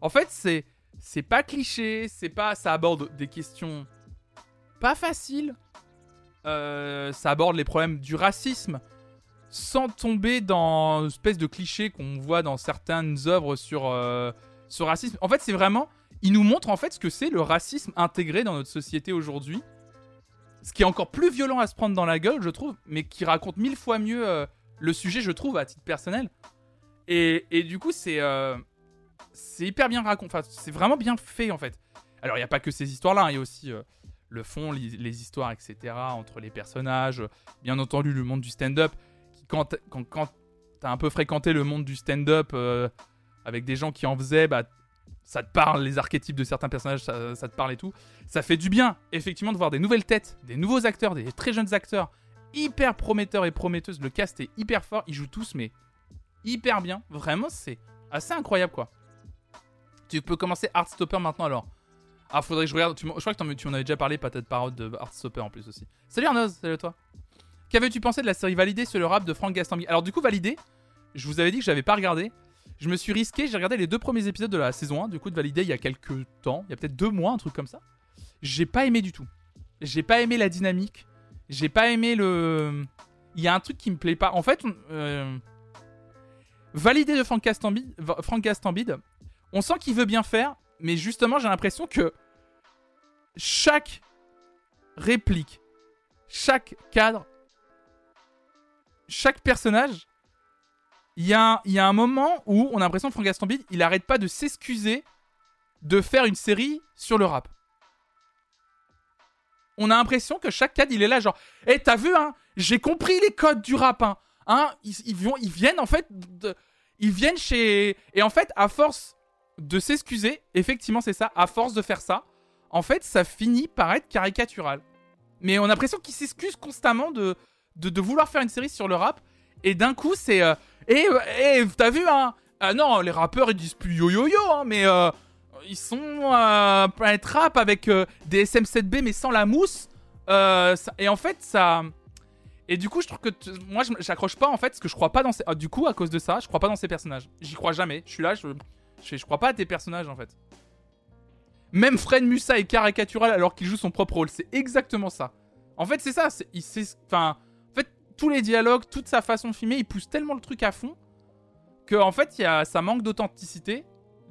En fait, c'est. C'est pas cliché, c'est pas. Ça aborde des questions pas faciles. Euh, ça aborde les problèmes du racisme sans tomber dans une espèce de cliché qu'on voit dans certaines œuvres sur, euh, sur racisme. En fait, c'est vraiment. Il nous montre en fait ce que c'est le racisme intégré dans notre société aujourd'hui. Ce qui est encore plus violent à se prendre dans la gueule, je trouve, mais qui raconte mille fois mieux euh, le sujet, je trouve, à titre personnel. Et, du coup, c'est euh, hyper bien raconté. C'est vraiment bien fait en fait. Alors, il n'y a pas que ces histoires-là, hein, il y a aussi euh, le fond, les, histoires, etc. entre les personnages. Bien entendu, le monde du stand-up. Quand quand, quand t'as un peu fréquenté le monde du stand-up avec des gens qui en faisaient, bah, ça te parle, les archétypes de certains personnages, ça, te parle et tout. Ça fait du bien, effectivement, de voir des nouvelles têtes, des nouveaux acteurs, des très jeunes acteurs, hyper prometteurs et prometteuses. Le cast est hyper fort, ils jouent tous, mais hyper bien. Vraiment, c'est assez incroyable, quoi. Tu peux commencer Heartstopper maintenant, alors. Ah, faudrait que je regarde. Je crois que tu m'en avais déjà parlé, patate parole de Heartstopper en plus aussi. Salut Arnoz, salut à toi. Qu'avais-tu pensé de la série Validée sur le rap de Franck Gastambide Alors, du coup, Validé, je vous avais dit que j'avais pas regardé. Je me suis risqué, j'ai regardé les deux premiers épisodes de la saison 1, du coup, de Validé il y a quelques temps, il y a peut-être deux mois, un truc comme ça. J'ai pas aimé du tout. J'ai pas aimé la dynamique. J'ai pas aimé le. Il y a un truc qui me plaît pas. En fait, euh, Validé de Franck Gastambide, Franck Gastambide, on sent qu'il veut bien faire, mais justement, j'ai l'impression que chaque réplique, chaque cadre, chaque personnage il y, a, un moment où on a l'impression que Franck Gastambide, il arrête pas de s'excuser de faire une série sur le rap. On a l'impression que chaque cadre, il est là, genre, hé, t'as vu, hein, j'ai compris les codes du rap, hein. hein ils, viennent, en fait, ils viennent chez. Et en fait, à force de s'excuser, effectivement, c'est ça, à force de faire ça, en fait, ça finit par être caricatural. Mais on a l'impression qu'il s'excuse constamment de, de, vouloir faire une série sur le rap. Et d'un coup, c'est. Euh, et eh, t'as vu, hein? Ah Non, les rappeurs, ils disent plus yo-yo-yo, hein, mais euh, ils sont euh, Planet Rap avec des SM7B, mais sans la mousse. et en fait, ça. Et du coup, je trouve que moi, j'accroche pas en fait, parce que je crois pas dans ces. Ah, du coup, à cause de ça, je crois pas dans ces personnages. J'y crois jamais. Je suis là, je... je, crois pas à tes personnages en fait. Même Fred Musa est caricatural alors qu'il joue son propre rôle. C'est exactement ça. En fait, c'est ça. Il, enfin, tous les dialogues, toute sa façon de filmer, il pousse tellement le truc à fond que en fait, y a, ça manque d'authenticité.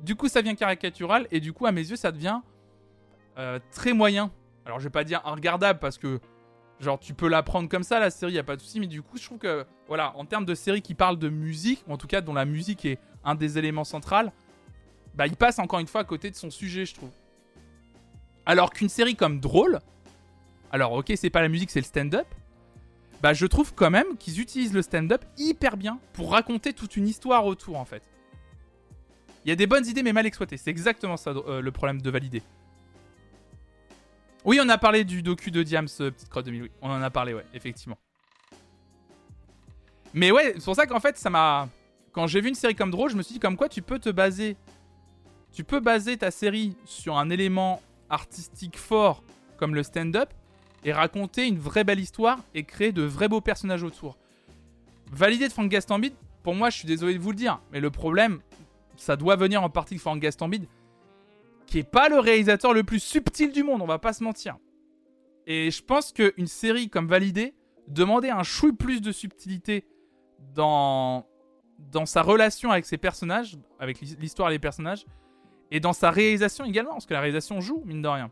Du coup, ça devient caricatural et du coup, à mes yeux, ça devient euh, très moyen. Alors, je vais pas dire regardable parce que genre tu peux la prendre comme ça la série, y a pas de souci. Mais du coup, je trouve que voilà, en termes de série qui parle de musique, ou en tout cas dont la musique est un des éléments centraux, bah il passe encore une fois à côté de son sujet, je trouve. Alors qu'une série comme Drôle, alors ok, c'est pas la musique, c'est le stand-up. Bah je trouve quand même qu'ils utilisent le stand-up hyper bien pour raconter toute une histoire autour en fait. Il y a des bonnes idées mais mal exploitées. C'est exactement ça euh, le problème de valider. Oui, on a parlé du docu de Diams, euh, Petite Crotte 2000. Oui, on en a parlé, ouais, effectivement. Mais ouais, c'est pour ça qu'en fait, ça m'a. Quand j'ai vu une série comme Drôle, je me suis dit comme quoi tu peux te baser. Tu peux baser ta série sur un élément artistique fort comme le stand-up et raconter une vraie belle histoire et créer de vrais beaux personnages autour. Valider de Frank Gastambide, pour moi, je suis désolé de vous le dire, mais le problème, ça doit venir en partie de Frank Gastambide, qui est pas le réalisateur le plus subtil du monde, on va pas se mentir. Et je pense qu'une série comme Validé demandait un chouille plus de subtilité dans, dans sa relation avec ses personnages, avec l'histoire les personnages, et dans sa réalisation également, parce que la réalisation joue, mine de rien.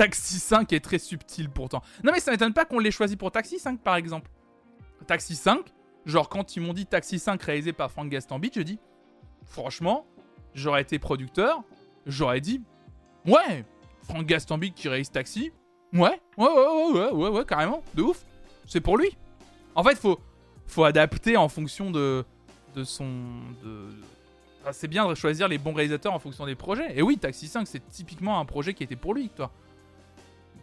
Taxi 5 est très subtil pourtant. Non mais ça m'étonne pas qu'on l'ait choisi pour Taxi 5 par exemple. Taxi 5, genre quand ils m'ont dit Taxi 5 réalisé par Frank Gastambide, je dis franchement, j'aurais été producteur, j'aurais dit ouais, Frank Gastambide qui réalise Taxi, ouais, ouais, ouais, ouais, ouais, ouais, carrément, de ouf, c'est pour lui. En fait, faut, faut adapter en fonction de, de son. De... c'est bien de choisir les bons réalisateurs en fonction des projets. Et oui, Taxi 5, c'est typiquement un projet qui était pour lui, toi.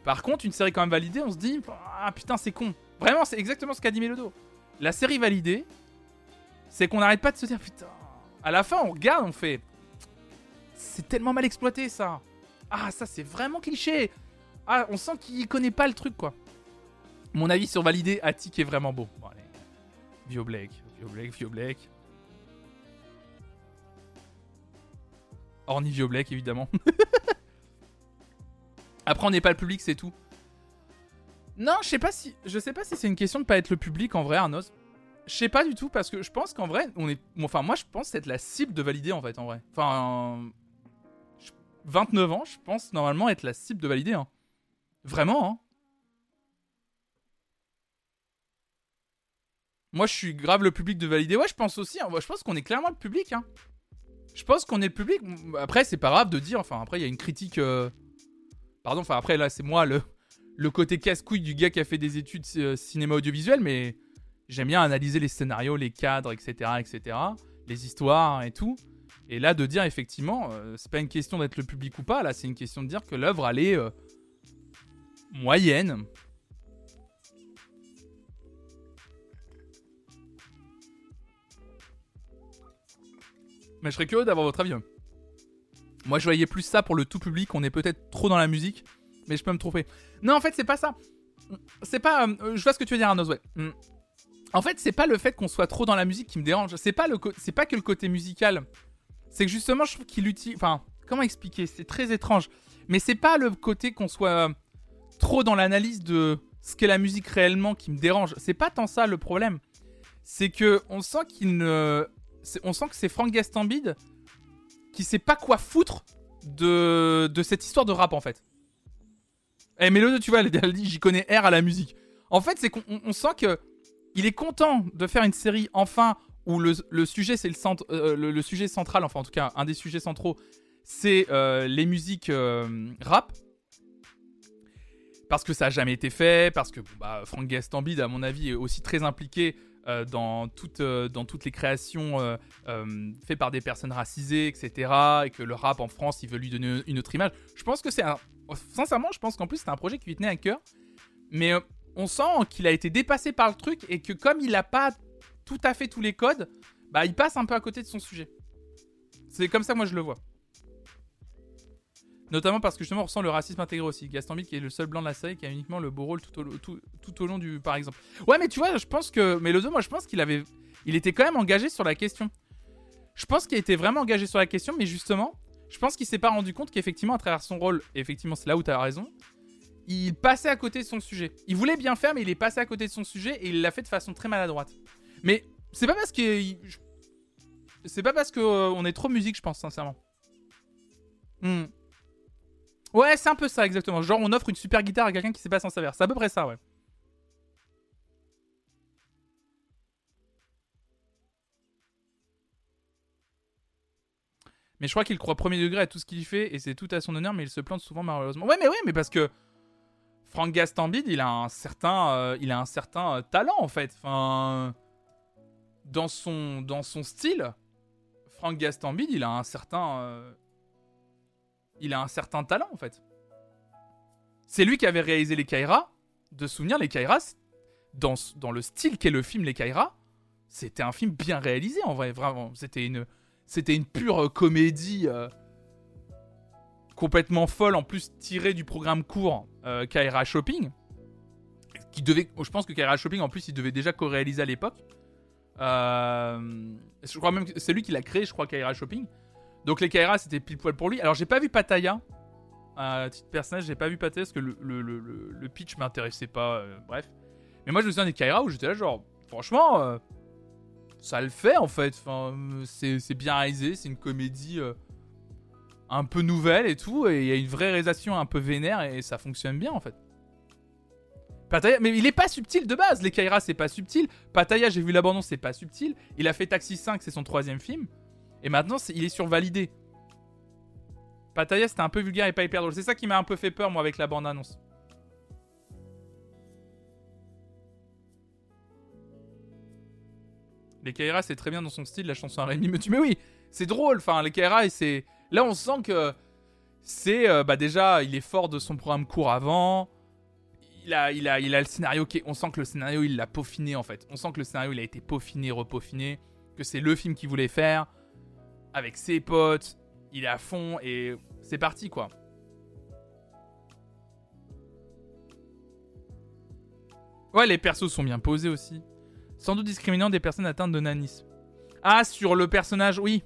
Par contre, une série quand même validée, on se dit Ah putain, c'est con. Vraiment, c'est exactement ce qu'a dit Melodo. La série validée, c'est qu'on n'arrête pas de se dire Putain. À la fin, on regarde, on fait C'est tellement mal exploité ça. Ah, ça, c'est vraiment cliché. Ah, on sent qu'il connaît pas le truc, quoi. Mon avis sur validé, Attic est vraiment beau. Bon, allez. Blake, Vio Blake, Blake. Horny Vio Blake, évidemment. Après, on n'est pas le public, c'est tout. Non, je sais pas si, je sais pas si c'est une question de pas être le public en vrai, Arnos. Je sais pas du tout parce que je pense qu'en vrai, on est, enfin moi je pense être la cible de valider en fait en vrai. Enfin, 29 ans, je pense normalement être la cible de valider. Hein. Vraiment. Hein. Moi, je suis grave le public de valider. Ouais, je pense aussi. Hein. Je pense qu'on est clairement le public. Hein. Je pense qu'on est le public. Après, c'est pas grave de dire. Enfin, après, il y a une critique. Euh, Pardon, enfin après là c'est moi le, le côté casse-couille du gars qui a fait des études euh, cinéma audiovisuel, mais j'aime bien analyser les scénarios, les cadres, etc., etc., les histoires et tout. Et là de dire effectivement, euh, c'est pas une question d'être le public ou pas, là c'est une question de dire que l'œuvre elle est euh, moyenne. Mais je serais curieux d'avoir votre avis. Moi, je voyais plus ça pour le tout public. On est peut-être trop dans la musique, mais je peux me tromper. Non, en fait, c'est pas ça. C'est pas. Euh, je vois ce que tu veux dire, Arnaud. Ouais. Hmm. En fait, c'est pas le fait qu'on soit trop dans la musique qui me dérange. C'est pas le, c'est pas que le côté musical. C'est que justement, je trouve qu'il utilise. Enfin, comment expliquer? C'est très étrange. Mais c'est pas le côté qu'on soit trop dans l'analyse de ce qu'est la musique réellement qui me dérange. C'est pas tant ça le problème. C'est que on sent qu'il ne. On sent que c'est Frank Gastambide qui sait pas quoi foutre de, de cette histoire de rap en fait. Eh, mais tu vois, elle dit j'y connais R à la musique. En fait, c'est qu'on sent que il est content de faire une série enfin où le, sujet c'est le, centre, euh, le, sujet central, enfin en tout cas un des sujets centraux, c'est euh, les musiques euh, rap. Parce que ça a jamais été fait, parce que bah, Frank Gastambide, à mon avis, est aussi très impliqué dans, toutes, dans toutes les créations faites par des personnes racisées, etc. Et que le rap en France, il veut lui donner une autre image. Je pense que c'est un. Sincèrement, je pense qu'en plus, c'est un projet qui lui tenait à cœur. Mais on sent qu'il a été dépassé par le truc et que comme il n'a pas tout à fait tous les codes, bah il passe un peu à côté de son sujet. C'est comme ça moi je le vois. Notamment parce que justement on ressent le racisme intégré aussi. Gaston Bide qui est le seul blanc de la série qui a uniquement le beau rôle tout au, tout, tout au long du par exemple. Ouais mais tu vois je pense que deux moi je pense qu'il avait il était quand même engagé sur la question. Je pense qu'il était vraiment engagé sur la question mais justement je pense qu'il s'est pas rendu compte qu'effectivement à travers son rôle effectivement c'est là où tu as raison il passait à côté de son sujet. Il voulait bien faire mais il est passé à côté de son sujet et il l'a fait de façon très maladroite. Mais c'est pas parce que. C'est pas parce que euh, est trop musique, je pense, sincèrement. Hmm. Ouais, c'est un peu ça, exactement. Genre, on offre une super guitare à quelqu'un qui sait pas s'en servir. C'est à peu près ça, ouais. Mais je crois qu'il croit premier degré à tout ce qu'il fait et c'est tout à son honneur, mais il se plante souvent malheureusement. Ouais, mais ouais, mais parce que Frank Gastambide, il a un certain, euh, il a un certain euh, talent en fait. Dans son, dans son style, Frank Gastambide, il a un certain. Euh, il a un certain talent en fait. C'est lui qui avait réalisé les Kaira. De souvenir, les Kaira, dans, dans le style qu'est le film Les Kaira, c'était un film bien réalisé en vrai, vraiment. C'était une, c'était une pure euh, comédie euh, complètement folle, en plus tirée du programme court Kaira Shopping. Qui devait, je pense que Kaira Shopping, en plus, il devait déjà co-réaliser à l'époque. Euh, je crois même que c'est lui qui l'a créé, je crois, Kaira Shopping. Donc les Kaira, c'était pile poil pour lui. Alors j'ai pas vu Pataya. À titre personnel, j'ai pas vu Pataya parce que le, pitch m'intéressait pas. Euh, bref. Mais moi, je me souviens des Kaira où j'étais là, genre, franchement, euh, ça le fait en fait. Enfin, c'est bien réalisé, c'est une comédie un peu nouvelle et tout. Et il y a une vraie réalisation un peu vénère et ça fonctionne bien en fait mais il est pas subtil de base. Les Kaira, c'est pas subtil. Pataya, j'ai vu l'abandon, c'est pas subtil. Il a fait Taxi 5, c'est son troisième film. Et maintenant, il est survalidé. Pataya, c'était un peu vulgaire et pas hyper drôle. C'est ça qui m'a un peu fait peur, moi, avec la bande-annonce. Les Kaira, c'est très bien dans son style. La chanson à Rémi me tue. Mais oui, c'est drôle. Enfin, les Kaira, c'est. Là, on sent que c'est. Euh, bah, déjà, il est fort de son programme court avant il a, il a, il a le scénario qui on sent que le scénario il l'a peaufiné en fait. On sent que le scénario il a été peaufiné, repaufiné, que c'est le film qu'il voulait faire avec ses potes. Il est à fond et c'est parti quoi. Ouais, les persos sont bien posés aussi. Sans doute discriminant des personnes atteintes de nanisme. Ah, sur le personnage, oui.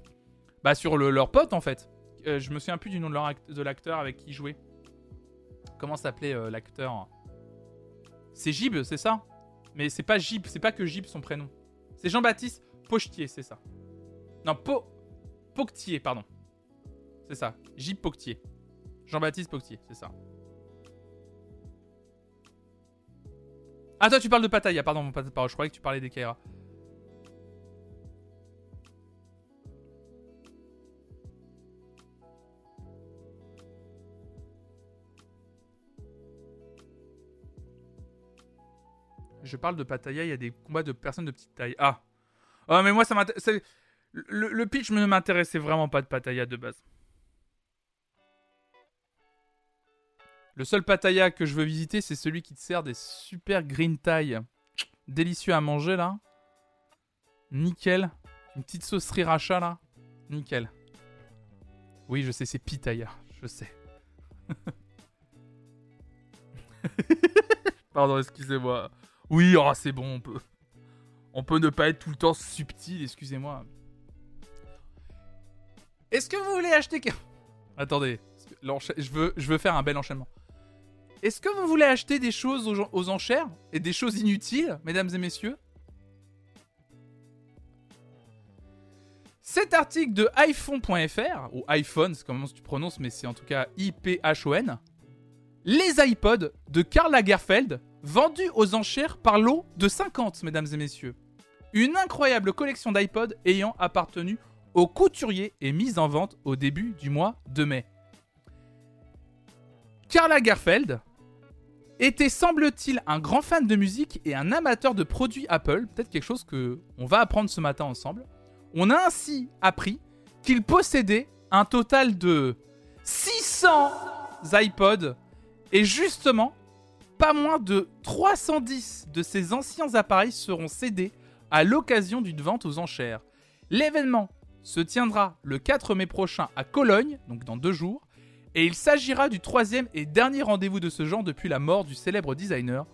Bah, sur le, leur pote en fait. Euh, je me souviens plus du nom de l'acteur avec qui il jouait. Comment s'appelait euh, l'acteur? C'est Gib, c'est ça? Mais c'est pas Gib, c'est pas que Gib son prénom. C'est Jean-Baptiste Pochetier, c'est ça. Non, po... Poctier, pardon. C'est ça. Gib Poctier. Jean-Baptiste Poctier, c'est ça. Ah, toi, tu parles de Pataya, pardon. Je croyais que tu parlais des Kaira. Je parle de Pattaya, il y a des combats de personnes de petite taille. Ah Oh, mais moi, ça m'intéresse. Le, pitch ne m'intéressait vraiment pas de Pattaya de base. Le seul Pattaya que je veux visiter, c'est celui qui te sert des super green tie. Délicieux à manger, là. Nickel. Une petite sauce sriracha, là. Nickel. Oui, je sais, c'est Pitaya. Je sais. Pardon, excusez-moi. Oui, oh, c'est bon, on peut. On peut ne pas être tout le temps subtil, excusez-moi. Est-ce que vous voulez acheter. Attendez, je veux, faire un bel enchaînement. Est-ce que vous voulez acheter des choses aux, enchères et des choses inutiles, mesdames et messieurs? Cet article de iPhone.fr, ou iPhone, c'est comment tu prononces, mais c'est en tout cas I-P-H-O-N. Les iPods de Karl Lagerfeld vendus aux enchères par lot de 50, mesdames et messieurs. Une incroyable collection d'iPod ayant appartenu au couturier et mise en vente au début du mois de mai. Karl Lagerfeld était, semble-t-il, un grand fan de musique et un amateur de produits Apple. Peut-être quelque chose que on va apprendre ce matin ensemble. On a ainsi appris qu'il possédait un total de 600 iPods et justement, pas moins de 310 de ces anciens appareils seront cédés à l'occasion d'une vente aux enchères. L'événement se tiendra le 4 mai prochain à Cologne, donc dans deux jours, et il s'agira du troisième et dernier rendez-vous de ce genre depuis la mort du célèbre designer.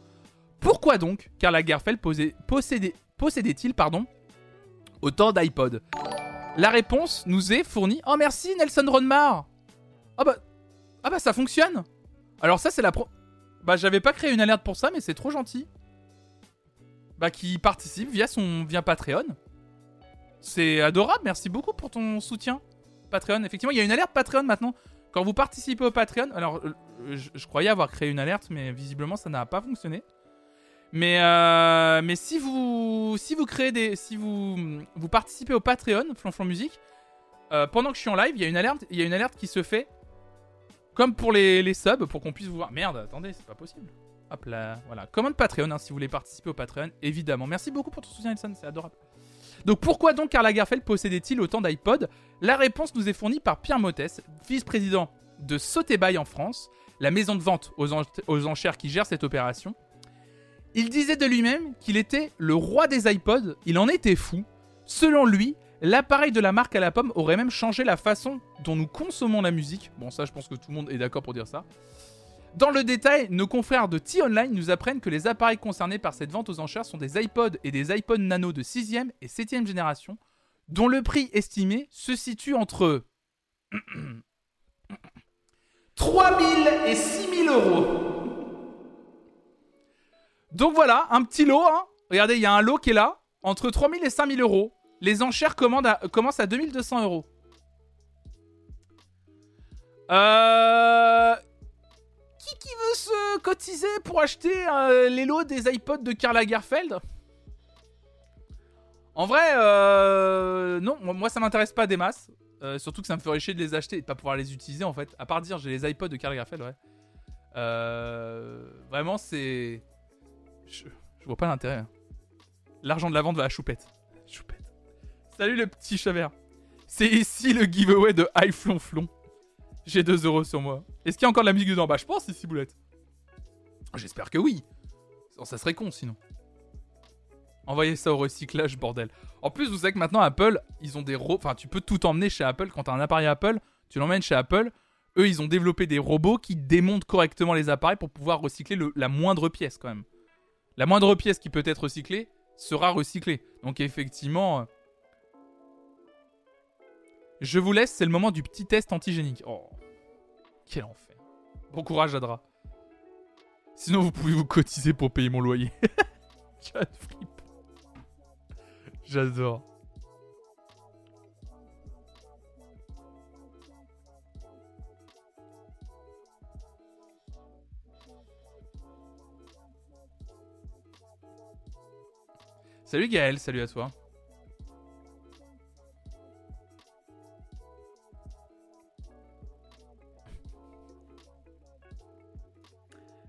Pourquoi donc Karl Lagerfeld possédait-il autant d'iPod? La réponse nous est fournie. Oh merci Nelson Ronmar Ah bah, ah bah ça fonctionne Alors ça c'est la pro... Bah j'avais pas créé une alerte pour ça mais c'est trop gentil. Bah qui participe via son via Patreon. C'est adorable, merci beaucoup pour ton soutien. Patreon, effectivement, il y a une alerte Patreon maintenant. Quand vous participez au Patreon, alors euh, je, croyais avoir créé une alerte, mais visiblement ça n'a pas fonctionné. Mais, euh, si vous si vous créez des si vous vous participez au Patreon Flonflon Musique euh, pendant que je suis en live, il y a une alerte y a une alerte qui se fait comme pour les, les subs pour qu'on puisse vous voir. Merde, attendez, c'est pas possible. Hop là, voilà. Commande Patreon hein, si vous voulez participer au Patreon, évidemment. Merci beaucoup pour ton soutien, Nelson, c'est adorable. Donc pourquoi donc Karl Lagerfeld possédait-il autant d'iPod La réponse nous est fournie par Pierre Mottes, vice-président de Sotheby's en France, la maison de vente aux, enchères qui gère cette opération. Il disait de lui-même qu'il était le roi des iPods, il en était fou. Selon lui, l'appareil de la marque à la pomme aurait même changé la façon dont nous consommons la musique. Bon ça je pense que tout le monde est d'accord pour dire ça. Dans le détail, nos confrères de T-Online nous apprennent que les appareils concernés par cette vente aux enchères sont des iPods et des iPod Nano de 6ème et 7ème génération, dont le prix estimé se situe entre 3000 et 6000 euros. Donc voilà, un petit lot. Hein. Regardez, il y a un lot qui est là, entre 3000 et 5000 euros. Les enchères commencent à 2200 euros. Euh qui veut se cotiser pour acheter euh, les lots des iPods de Karl Lagerfeld? En vrai, euh, non, moi ça m'intéresse pas des masses. Euh, surtout que ça me ferait chier de les acheter et de pas pouvoir les utiliser en fait. À part dire j'ai les iPods de Karl Lagerfeld, ouais. vraiment, c'est. Je, vois pas l'intérêt. Hein. L'argent de la vente va à choupette. Choupette. Salut le petit chavert. C'est ici le giveaway de High Flonflon. J'ai 2 euros sur moi. Est-ce qu'il y a encore de la musique dedans? Bah, je pense, ici, boulette. J'espère que oui. Ça serait con sinon. Envoyez ça au recyclage, bordel. En plus, vous savez que maintenant, Apple, ils ont des robots. Enfin, tu peux tout emmener chez Apple. Quand t'as un appareil Apple, tu l'emmènes chez Apple. Eux, ils ont développé des robots qui démontent correctement les appareils pour pouvoir recycler la moindre pièce, quand même. La moindre pièce qui peut être recyclée sera recyclée. Donc, effectivement. Je vous laisse, c'est le moment du petit test antigénique. Oh. Quel enfer. Bon courage, Adra. Sinon, vous pouvez vous cotiser pour payer mon loyer. J'adore. Salut Gaël, salut à toi.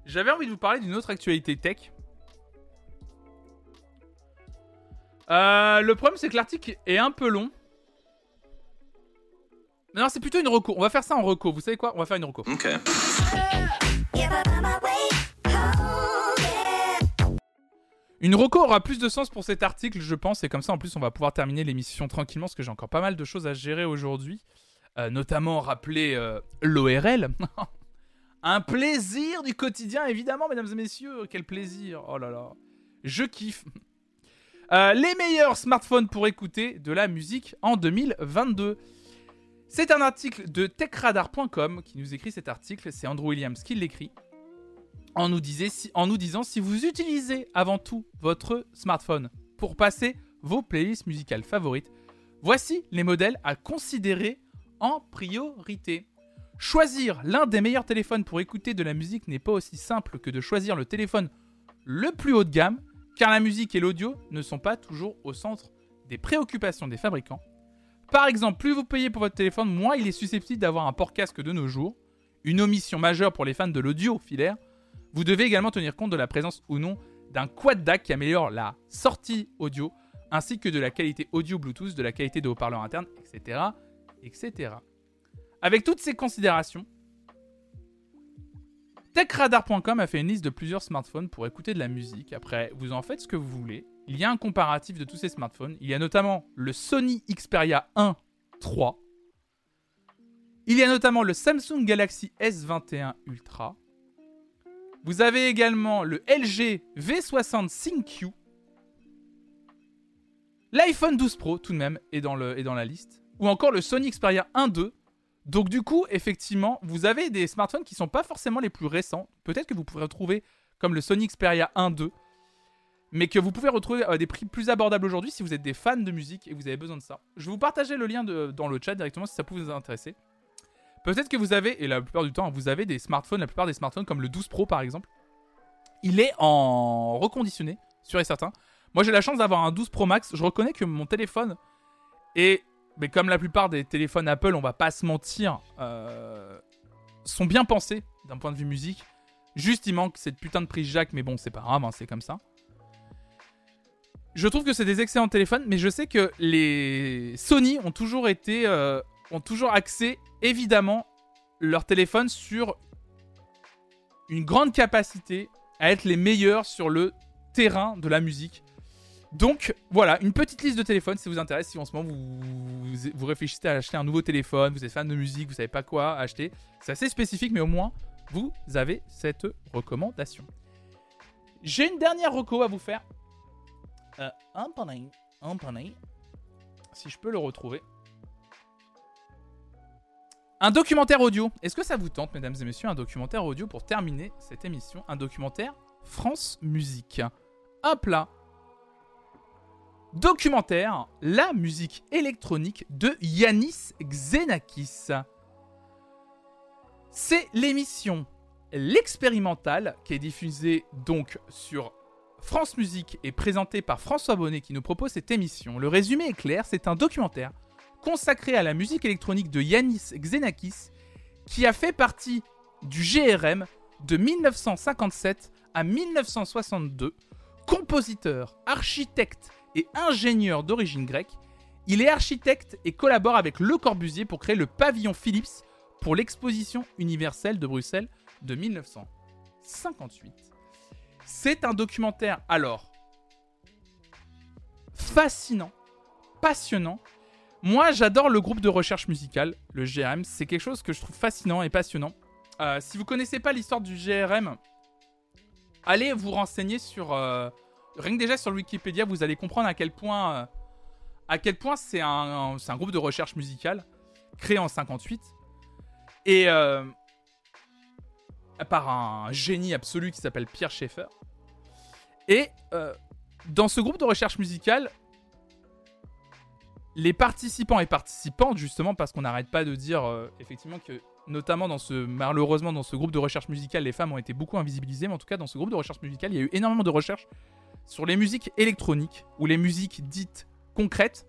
J'avais envie de vous parler d'une autre actualité tech. Euh, le problème, c'est que l'article est un peu long. Non, c'est plutôt une reco. On va faire ça en reco. Vous savez quoi? On va faire une reco. Ok. Une reco aura plus de sens pour cet article, je pense, et comme ça, en plus, on va pouvoir terminer l'émission tranquillement, parce que j'ai encore pas mal de choses à gérer aujourd'hui. Euh, notamment rappeler euh, l'ORL. Un plaisir du quotidien, évidemment, mesdames et messieurs. Quel plaisir. Oh là là. Je kiffe. Euh, les meilleurs smartphones pour écouter de la musique en 2022. C'est un article de techradar.com qui nous écrit cet article. C'est Andrew Williams qui l'écrit. En, nous en nous disant si vous utilisez avant tout votre smartphone pour passer vos playlists musicales favorites, voici les modèles à considérer en priorité. Choisir l'un des meilleurs téléphones pour écouter de la musique n'est pas aussi simple que de choisir le téléphone le plus haut de gamme, car la musique et l'audio ne sont pas toujours au centre des préoccupations des fabricants. Par exemple, plus vous payez pour votre téléphone, moins il est susceptible d'avoir un port casque de nos jours, une omission majeure pour les fans de l'audio filaire. Vous devez également tenir compte de la présence ou non d'un quad DAC qui améliore la sortie audio, ainsi que de la qualité audio Bluetooth, de la qualité de haut-parleurs internes, etc., etc. Avec toutes ces considérations, TechRadar.com a fait une liste de plusieurs smartphones pour écouter de la musique. Après, vous en faites ce que vous voulez. Il y a un comparatif de tous ces smartphones. Il y a notamment le Sony Xperia 1 3. Il y a notamment le Samsung Galaxy S21 Ultra. Vous avez également le LG V60 ThinQ. L'iPhone 12 Pro, tout de même, est dans, le, est dans la liste. Ou encore le Sony Xperia 1.2 donc du coup, effectivement, vous avez des smartphones qui sont pas forcément les plus récents. Peut-être que vous pourrez retrouver comme le Sony Xperia 1 2 mais que vous pouvez retrouver à des prix plus abordables aujourd'hui si vous êtes des fans de musique et que vous avez besoin de ça. Je vais vous partager le lien dans le chat directement si ça peut vous intéresser. Peut-être que vous avez, et la plupart du temps, vous avez des smartphones, la plupart des smartphones comme le 12 Pro par exemple. Il est en reconditionné, sûr et certain. Moi j'ai la chance d'avoir un 12 Pro Max. Je reconnais que mon téléphone est mais comme la plupart des téléphones Apple, on va pas se mentir, euh, sont bien pensés d'un point de vue musique. Juste, il manque cette putain de prise jack, mais bon, c'est pas grave, hein, c'est comme ça. Je trouve que c'est des excellents téléphones, mais je sais que les Sony ont toujours été, euh, ont toujours axé évidemment leur téléphone sur une grande capacité à être les meilleurs sur le terrain de la musique. Donc voilà, une petite liste de téléphones si vous intéresse, si en ce moment vous, vous, réfléchissez à acheter un nouveau téléphone, vous êtes fan de musique, vous savez pas quoi acheter. C'est assez spécifique, mais au moins vous avez cette recommandation. J'ai une dernière reco à vous faire. Euh, un panneau, un panneau. Si je peux le retrouver. Un documentaire audio. Est-ce que ça vous tente, mesdames et messieurs, un documentaire audio pour terminer cette émission? Un documentaire France Musique. Hop là documentaire La musique électronique de Yanis Xenakis. C'est l'émission L'expérimental qui est diffusée donc sur France Musique et présentée par François Bonnet qui nous propose cette émission. Le résumé est clair, c'est un documentaire consacré à la musique électronique de Yanis Xenakis qui a fait partie du GRM de 1957 à 1962, compositeur, architecte et ingénieur d'origine grecque. Il est architecte et collabore avec Le Corbusier pour créer le pavillon Philips pour l'exposition universelle de Bruxelles de 1958. C'est un documentaire alors fascinant, passionnant. Moi, j'adore le groupe de recherche musicale, le GRM. C'est quelque chose que je trouve fascinant et passionnant. Euh, si vous connaissez pas l'histoire du GRM, allez vous renseigner sur euh, rien que déjà sur Wikipédia, vous allez comprendre à quel point, euh, point c'est un, un, groupe de recherche musicale créé en 58 et euh, par un génie absolu qui s'appelle Pierre Schaeffer. Et euh, dans ce groupe de recherche musicale, les participants et participantes, justement, parce qu'on n'arrête pas de dire effectivement que, notamment dans ce, malheureusement dans ce groupe de recherche musicale, les femmes ont été beaucoup invisibilisées, mais en tout cas dans ce groupe de recherche musicale, il y a eu énormément de recherches sur les musiques électroniques ou les musiques dites concrètes.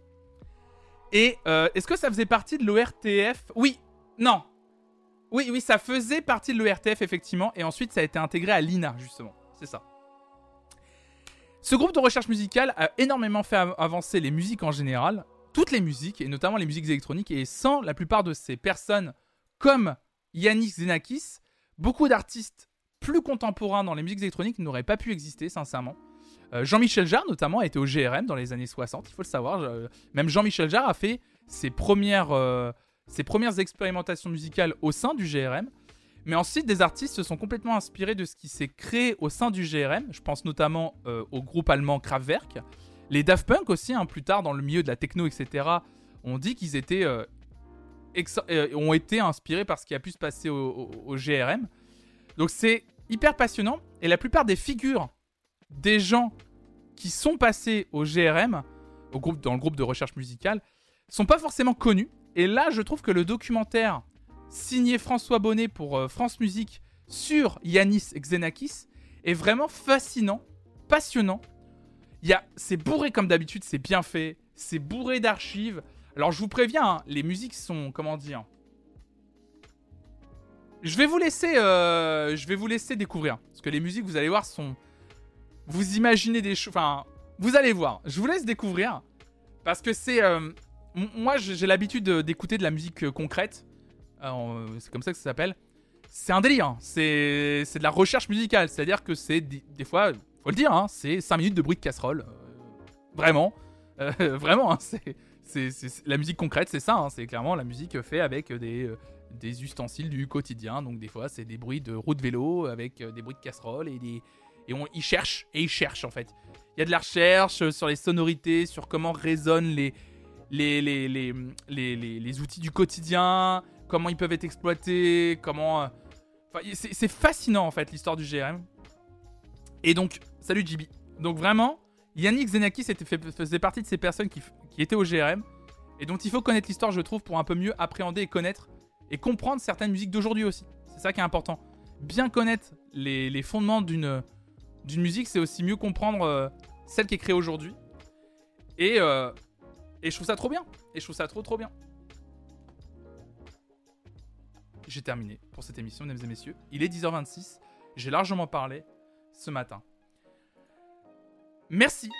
Et euh, est-ce que ça faisait partie de l'ORTF Oui, non. Oui, oui, ça faisait partie de l'ORTF effectivement, et ensuite ça a été intégré à l'INA justement. C'est ça. Ce groupe de recherche musicale a énormément fait avancer les musiques en général, toutes les musiques, et notamment les musiques électroniques, et sans la plupart de ces personnes comme Yannick Zenakis, beaucoup d'artistes plus contemporains dans les musiques électroniques n'auraient pas pu exister, sincèrement. Euh, Jean-Michel Jarre, notamment, a été au GRM dans les années 60, il faut le savoir. même Jean-Michel Jarre a fait ses premières, euh, ses premières expérimentations musicales au sein du GRM. Mais ensuite, des artistes se sont complètement inspirés de ce qui s'est créé au sein du GRM. Je pense notamment euh, au groupe allemand Kraftwerk. Les Daft Punk aussi, hein, plus tard dans le milieu de la techno, etc., ont dit qu'ils étaient, ont été inspirés par ce qui a pu se passer au GRM. Donc c'est hyper passionnant. Et la plupart des figures des gens qui sont passés au GRM, au groupe, dans le groupe de recherche musicale, sont pas forcément connus. Et là, je trouve que le documentaire signé François Bonnet pour euh, France Musique sur Yanis Xenakis est vraiment fascinant, passionnant. C'est bourré comme d'habitude, c'est bien fait, c'est bourré d'archives. Alors je vous préviens, hein, les musiques sont, comment dire, je vais vous laisser, euh, je vais vous laisser découvrir, parce que les musiques, vous allez voir, sont, vous imaginez des choses, enfin, vous allez voir. Je vous laisse découvrir, parce que c'est, euh, moi, j'ai l'habitude d'écouter de la musique euh, concrète. c'est comme ça que ça s'appelle. C'est un délire. Hein. C'est de la recherche musicale. C'est-à-dire que c'est des, fois, faut le dire, hein, c'est 5 minutes de bruit de casserole. vraiment. vraiment. Hein, c'est la musique concrète, c'est ça. c'est clairement la musique faite avec des des ustensiles du quotidien. Donc des fois, c'est des bruits de roue de vélo avec euh, des bruits de casserole et des et on y cherche et ils cherchent en fait. Il y a de la recherche sur les sonorités, sur comment résonnent les les, les, les, les, les outils du quotidien, comment ils peuvent être exploités, comment. Euh, enfin, c'est fascinant en fait l'histoire du GRM. Et donc, salut JB. Donc vraiment, Yannick Zenakis faisait partie de ces personnes qui, qui étaient au GRM et dont il faut connaître l'histoire, je trouve, pour un peu mieux appréhender et connaître et comprendre certaines musiques d'aujourd'hui aussi. C'est ça qui est important. Bien connaître les, fondements d'une d'une musique, c'est aussi mieux comprendre euh, celle qui est créée aujourd'hui. Et, euh, et je trouve ça trop bien. Et je trouve ça trop trop bien. J'ai terminé pour cette émission, mesdames et messieurs. Il est 10h26. J'ai largement parlé ce matin. Merci.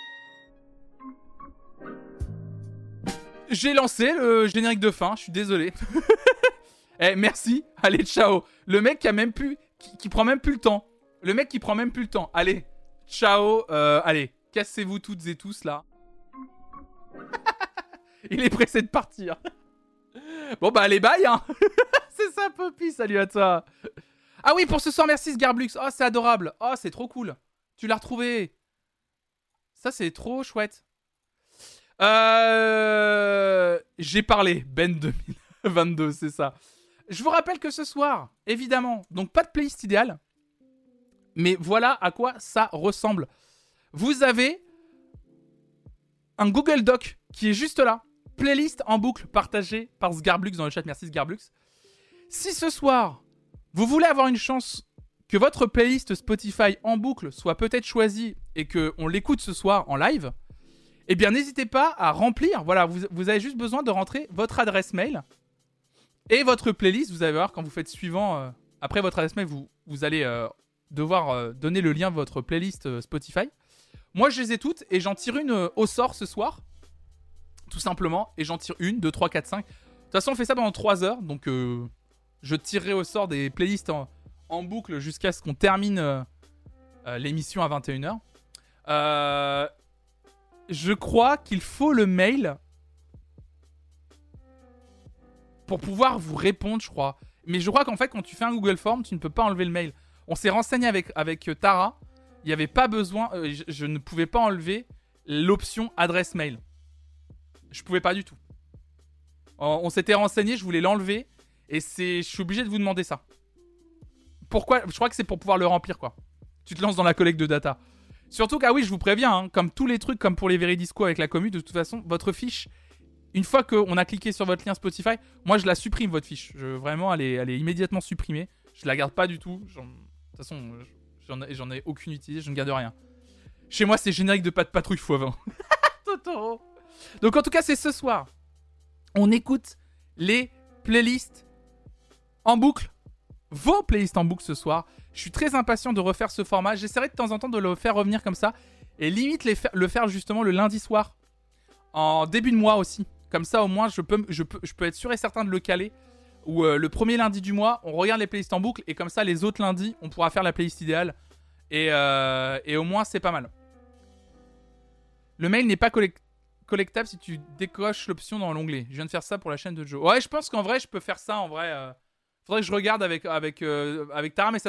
J'ai lancé le générique de fin, je suis désolé. Eh, merci. Allez, ciao. Le mec qui a même plus, qui, prend même plus le temps. Le mec qui prend même plus le temps. Allez, ciao. Euh, allez, cassez-vous toutes et tous là. Il est pressé de partir. bon bah allez, bye. Hein. c'est ça, Poppy. Salut à toi. Ah oui, pour ce soir, merci Sgarblux. Oh, c'est adorable. Oh, c'est trop cool. Tu l'as retrouvé. Ça, c'est trop chouette. Euh... J'ai parlé. Ben 2022, c'est ça. Je vous rappelle que ce soir, évidemment, donc pas de playlist idéale, mais voilà à quoi ça ressemble. Vous avez un Google Doc qui est juste là. Playlist en boucle partagée par Sgarblux dans le chat. Merci Sgarblux. Si ce soir, vous voulez avoir une chance que votre playlist Spotify en boucle soit peut-être choisie et qu'on l'écoute ce soir en live, eh bien n'hésitez pas à remplir. Voilà, vous, vous avez juste besoin de rentrer votre adresse mail et votre playlist, vous allez voir, quand vous faites suivant, euh, après votre adresse mail, vous, vous allez euh, devoir euh, donner le lien de votre playlist Spotify. Moi, je les ai toutes et j'en tire une au sort ce soir. Tout simplement. Et j'en tire une, deux, trois, quatre, cinq. De toute façon, on fait ça pendant 3 heures. Donc, je tirerai au sort des playlists en, en boucle jusqu'à ce qu'on termine l'émission à 21h. je crois qu'il faut le mail pour pouvoir vous répondre, je crois. Mais je crois qu'en fait, quand tu fais un Google Form, tu ne peux pas enlever le mail. On s'est renseigné avec, euh, Tara. Il n'y avait pas besoin. Euh, je, ne pouvais pas enlever l'option adresse mail. Je pouvais pas du tout. On, s'était renseigné, je voulais l'enlever. Et c'est, je suis obligé de vous demander ça. Pourquoi Je crois que c'est pour pouvoir le remplir, quoi. Tu te lances dans la collecte de data. Surtout qu'ah oui, je vous préviens, hein, comme tous les trucs, comme pour les Veridisco avec la commu, de toute façon, votre fiche une fois qu'on a cliqué sur votre lien Spotify, moi je la supprime votre fiche. Je, vraiment, elle est, immédiatement supprimée. Je la garde pas du tout. Toute façon, j'en ai aucune utilité, je ne garde rien. Chez moi, c'est générique de pas de patrouille x20. Totoro. Donc en tout cas, c'est ce soir. On écoute les playlists en boucle. Vos playlists en boucle ce soir. Je suis très impatient de refaire ce format. J'essaierai de temps en temps de le faire revenir comme ça. Et limite le faire justement le lundi soir. En début de mois aussi. Comme ça, au moins, je peux, je peux, je peux être sûr et certain de le caler. Ou euh, le premier lundi du mois, on regarde les playlists en boucle. Et comme ça, les autres lundis, on pourra faire la playlist idéale. Et, euh, et au moins, c'est pas mal. Le mail n'est pas collectable si tu décoches l'option dans l'onglet. Je viens de faire ça pour la chaîne de Joe. Ouais, je pense qu'en vrai, je peux faire ça en vrai. Euh. Faudrait que je regarde avec, avec, avec Tara, mais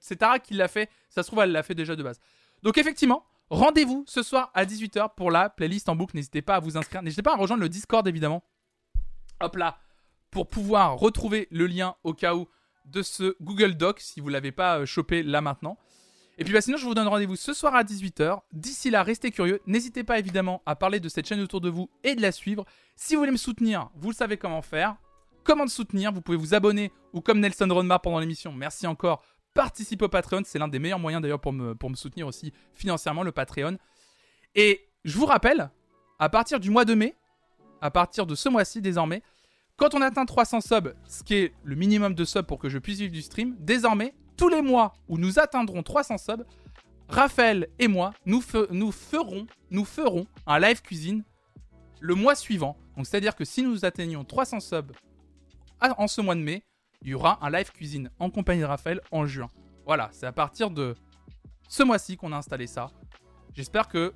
c'est Tara qui l'a fait. Ça se trouve, elle l'a fait déjà de base. Donc, effectivement, Rendez-vous ce soir à 18h pour la playlist en boucle. N'hésitez pas à vous inscrire. N'hésitez pas à rejoindre le Discord évidemment. Hop là. Pour pouvoir retrouver le lien au cas où de ce Google Doc si vous ne l'avez pas euh, chopé là maintenant. Et puis bah, sinon, je vous donne rendez-vous ce soir à 18h. D'ici là, restez curieux. N'hésitez pas évidemment à parler de cette chaîne autour de vous et de la suivre. Si vous voulez me soutenir, vous le savez comment faire. Comment te soutenir? Vous pouvez vous abonner ou comme Nelson Ronma pendant l'émission. Merci encore participe au Patreon. C'est l'un des meilleurs moyens d'ailleurs me, pour me soutenir aussi financièrement, le Patreon. Et je vous rappelle, à partir du mois de mai, à partir de ce mois-ci désormais, quand on atteint 300 subs, ce qui est le minimum de subs pour que je puisse vivre du stream, désormais, tous les mois où nous atteindrons 300 subs, Raphaël et moi, nous, ferons un live cuisine le mois suivant. Donc c'est-à-dire que si nous atteignons 300 subs en ce mois de mai, il y aura un live cuisine en compagnie de Raphaël en juin. Voilà, c'est à partir de ce mois-ci qu'on a installé ça. J'espère que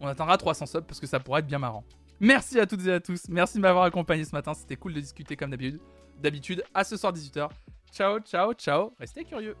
on atteindra 300 subs parce que ça pourrait être bien marrant. Merci à toutes et à tous. Merci de m'avoir accompagné ce matin. C'était cool de discuter comme d'habitude. D'habitude, à ce soir 18h. Ciao, ciao, ciao. Restez curieux.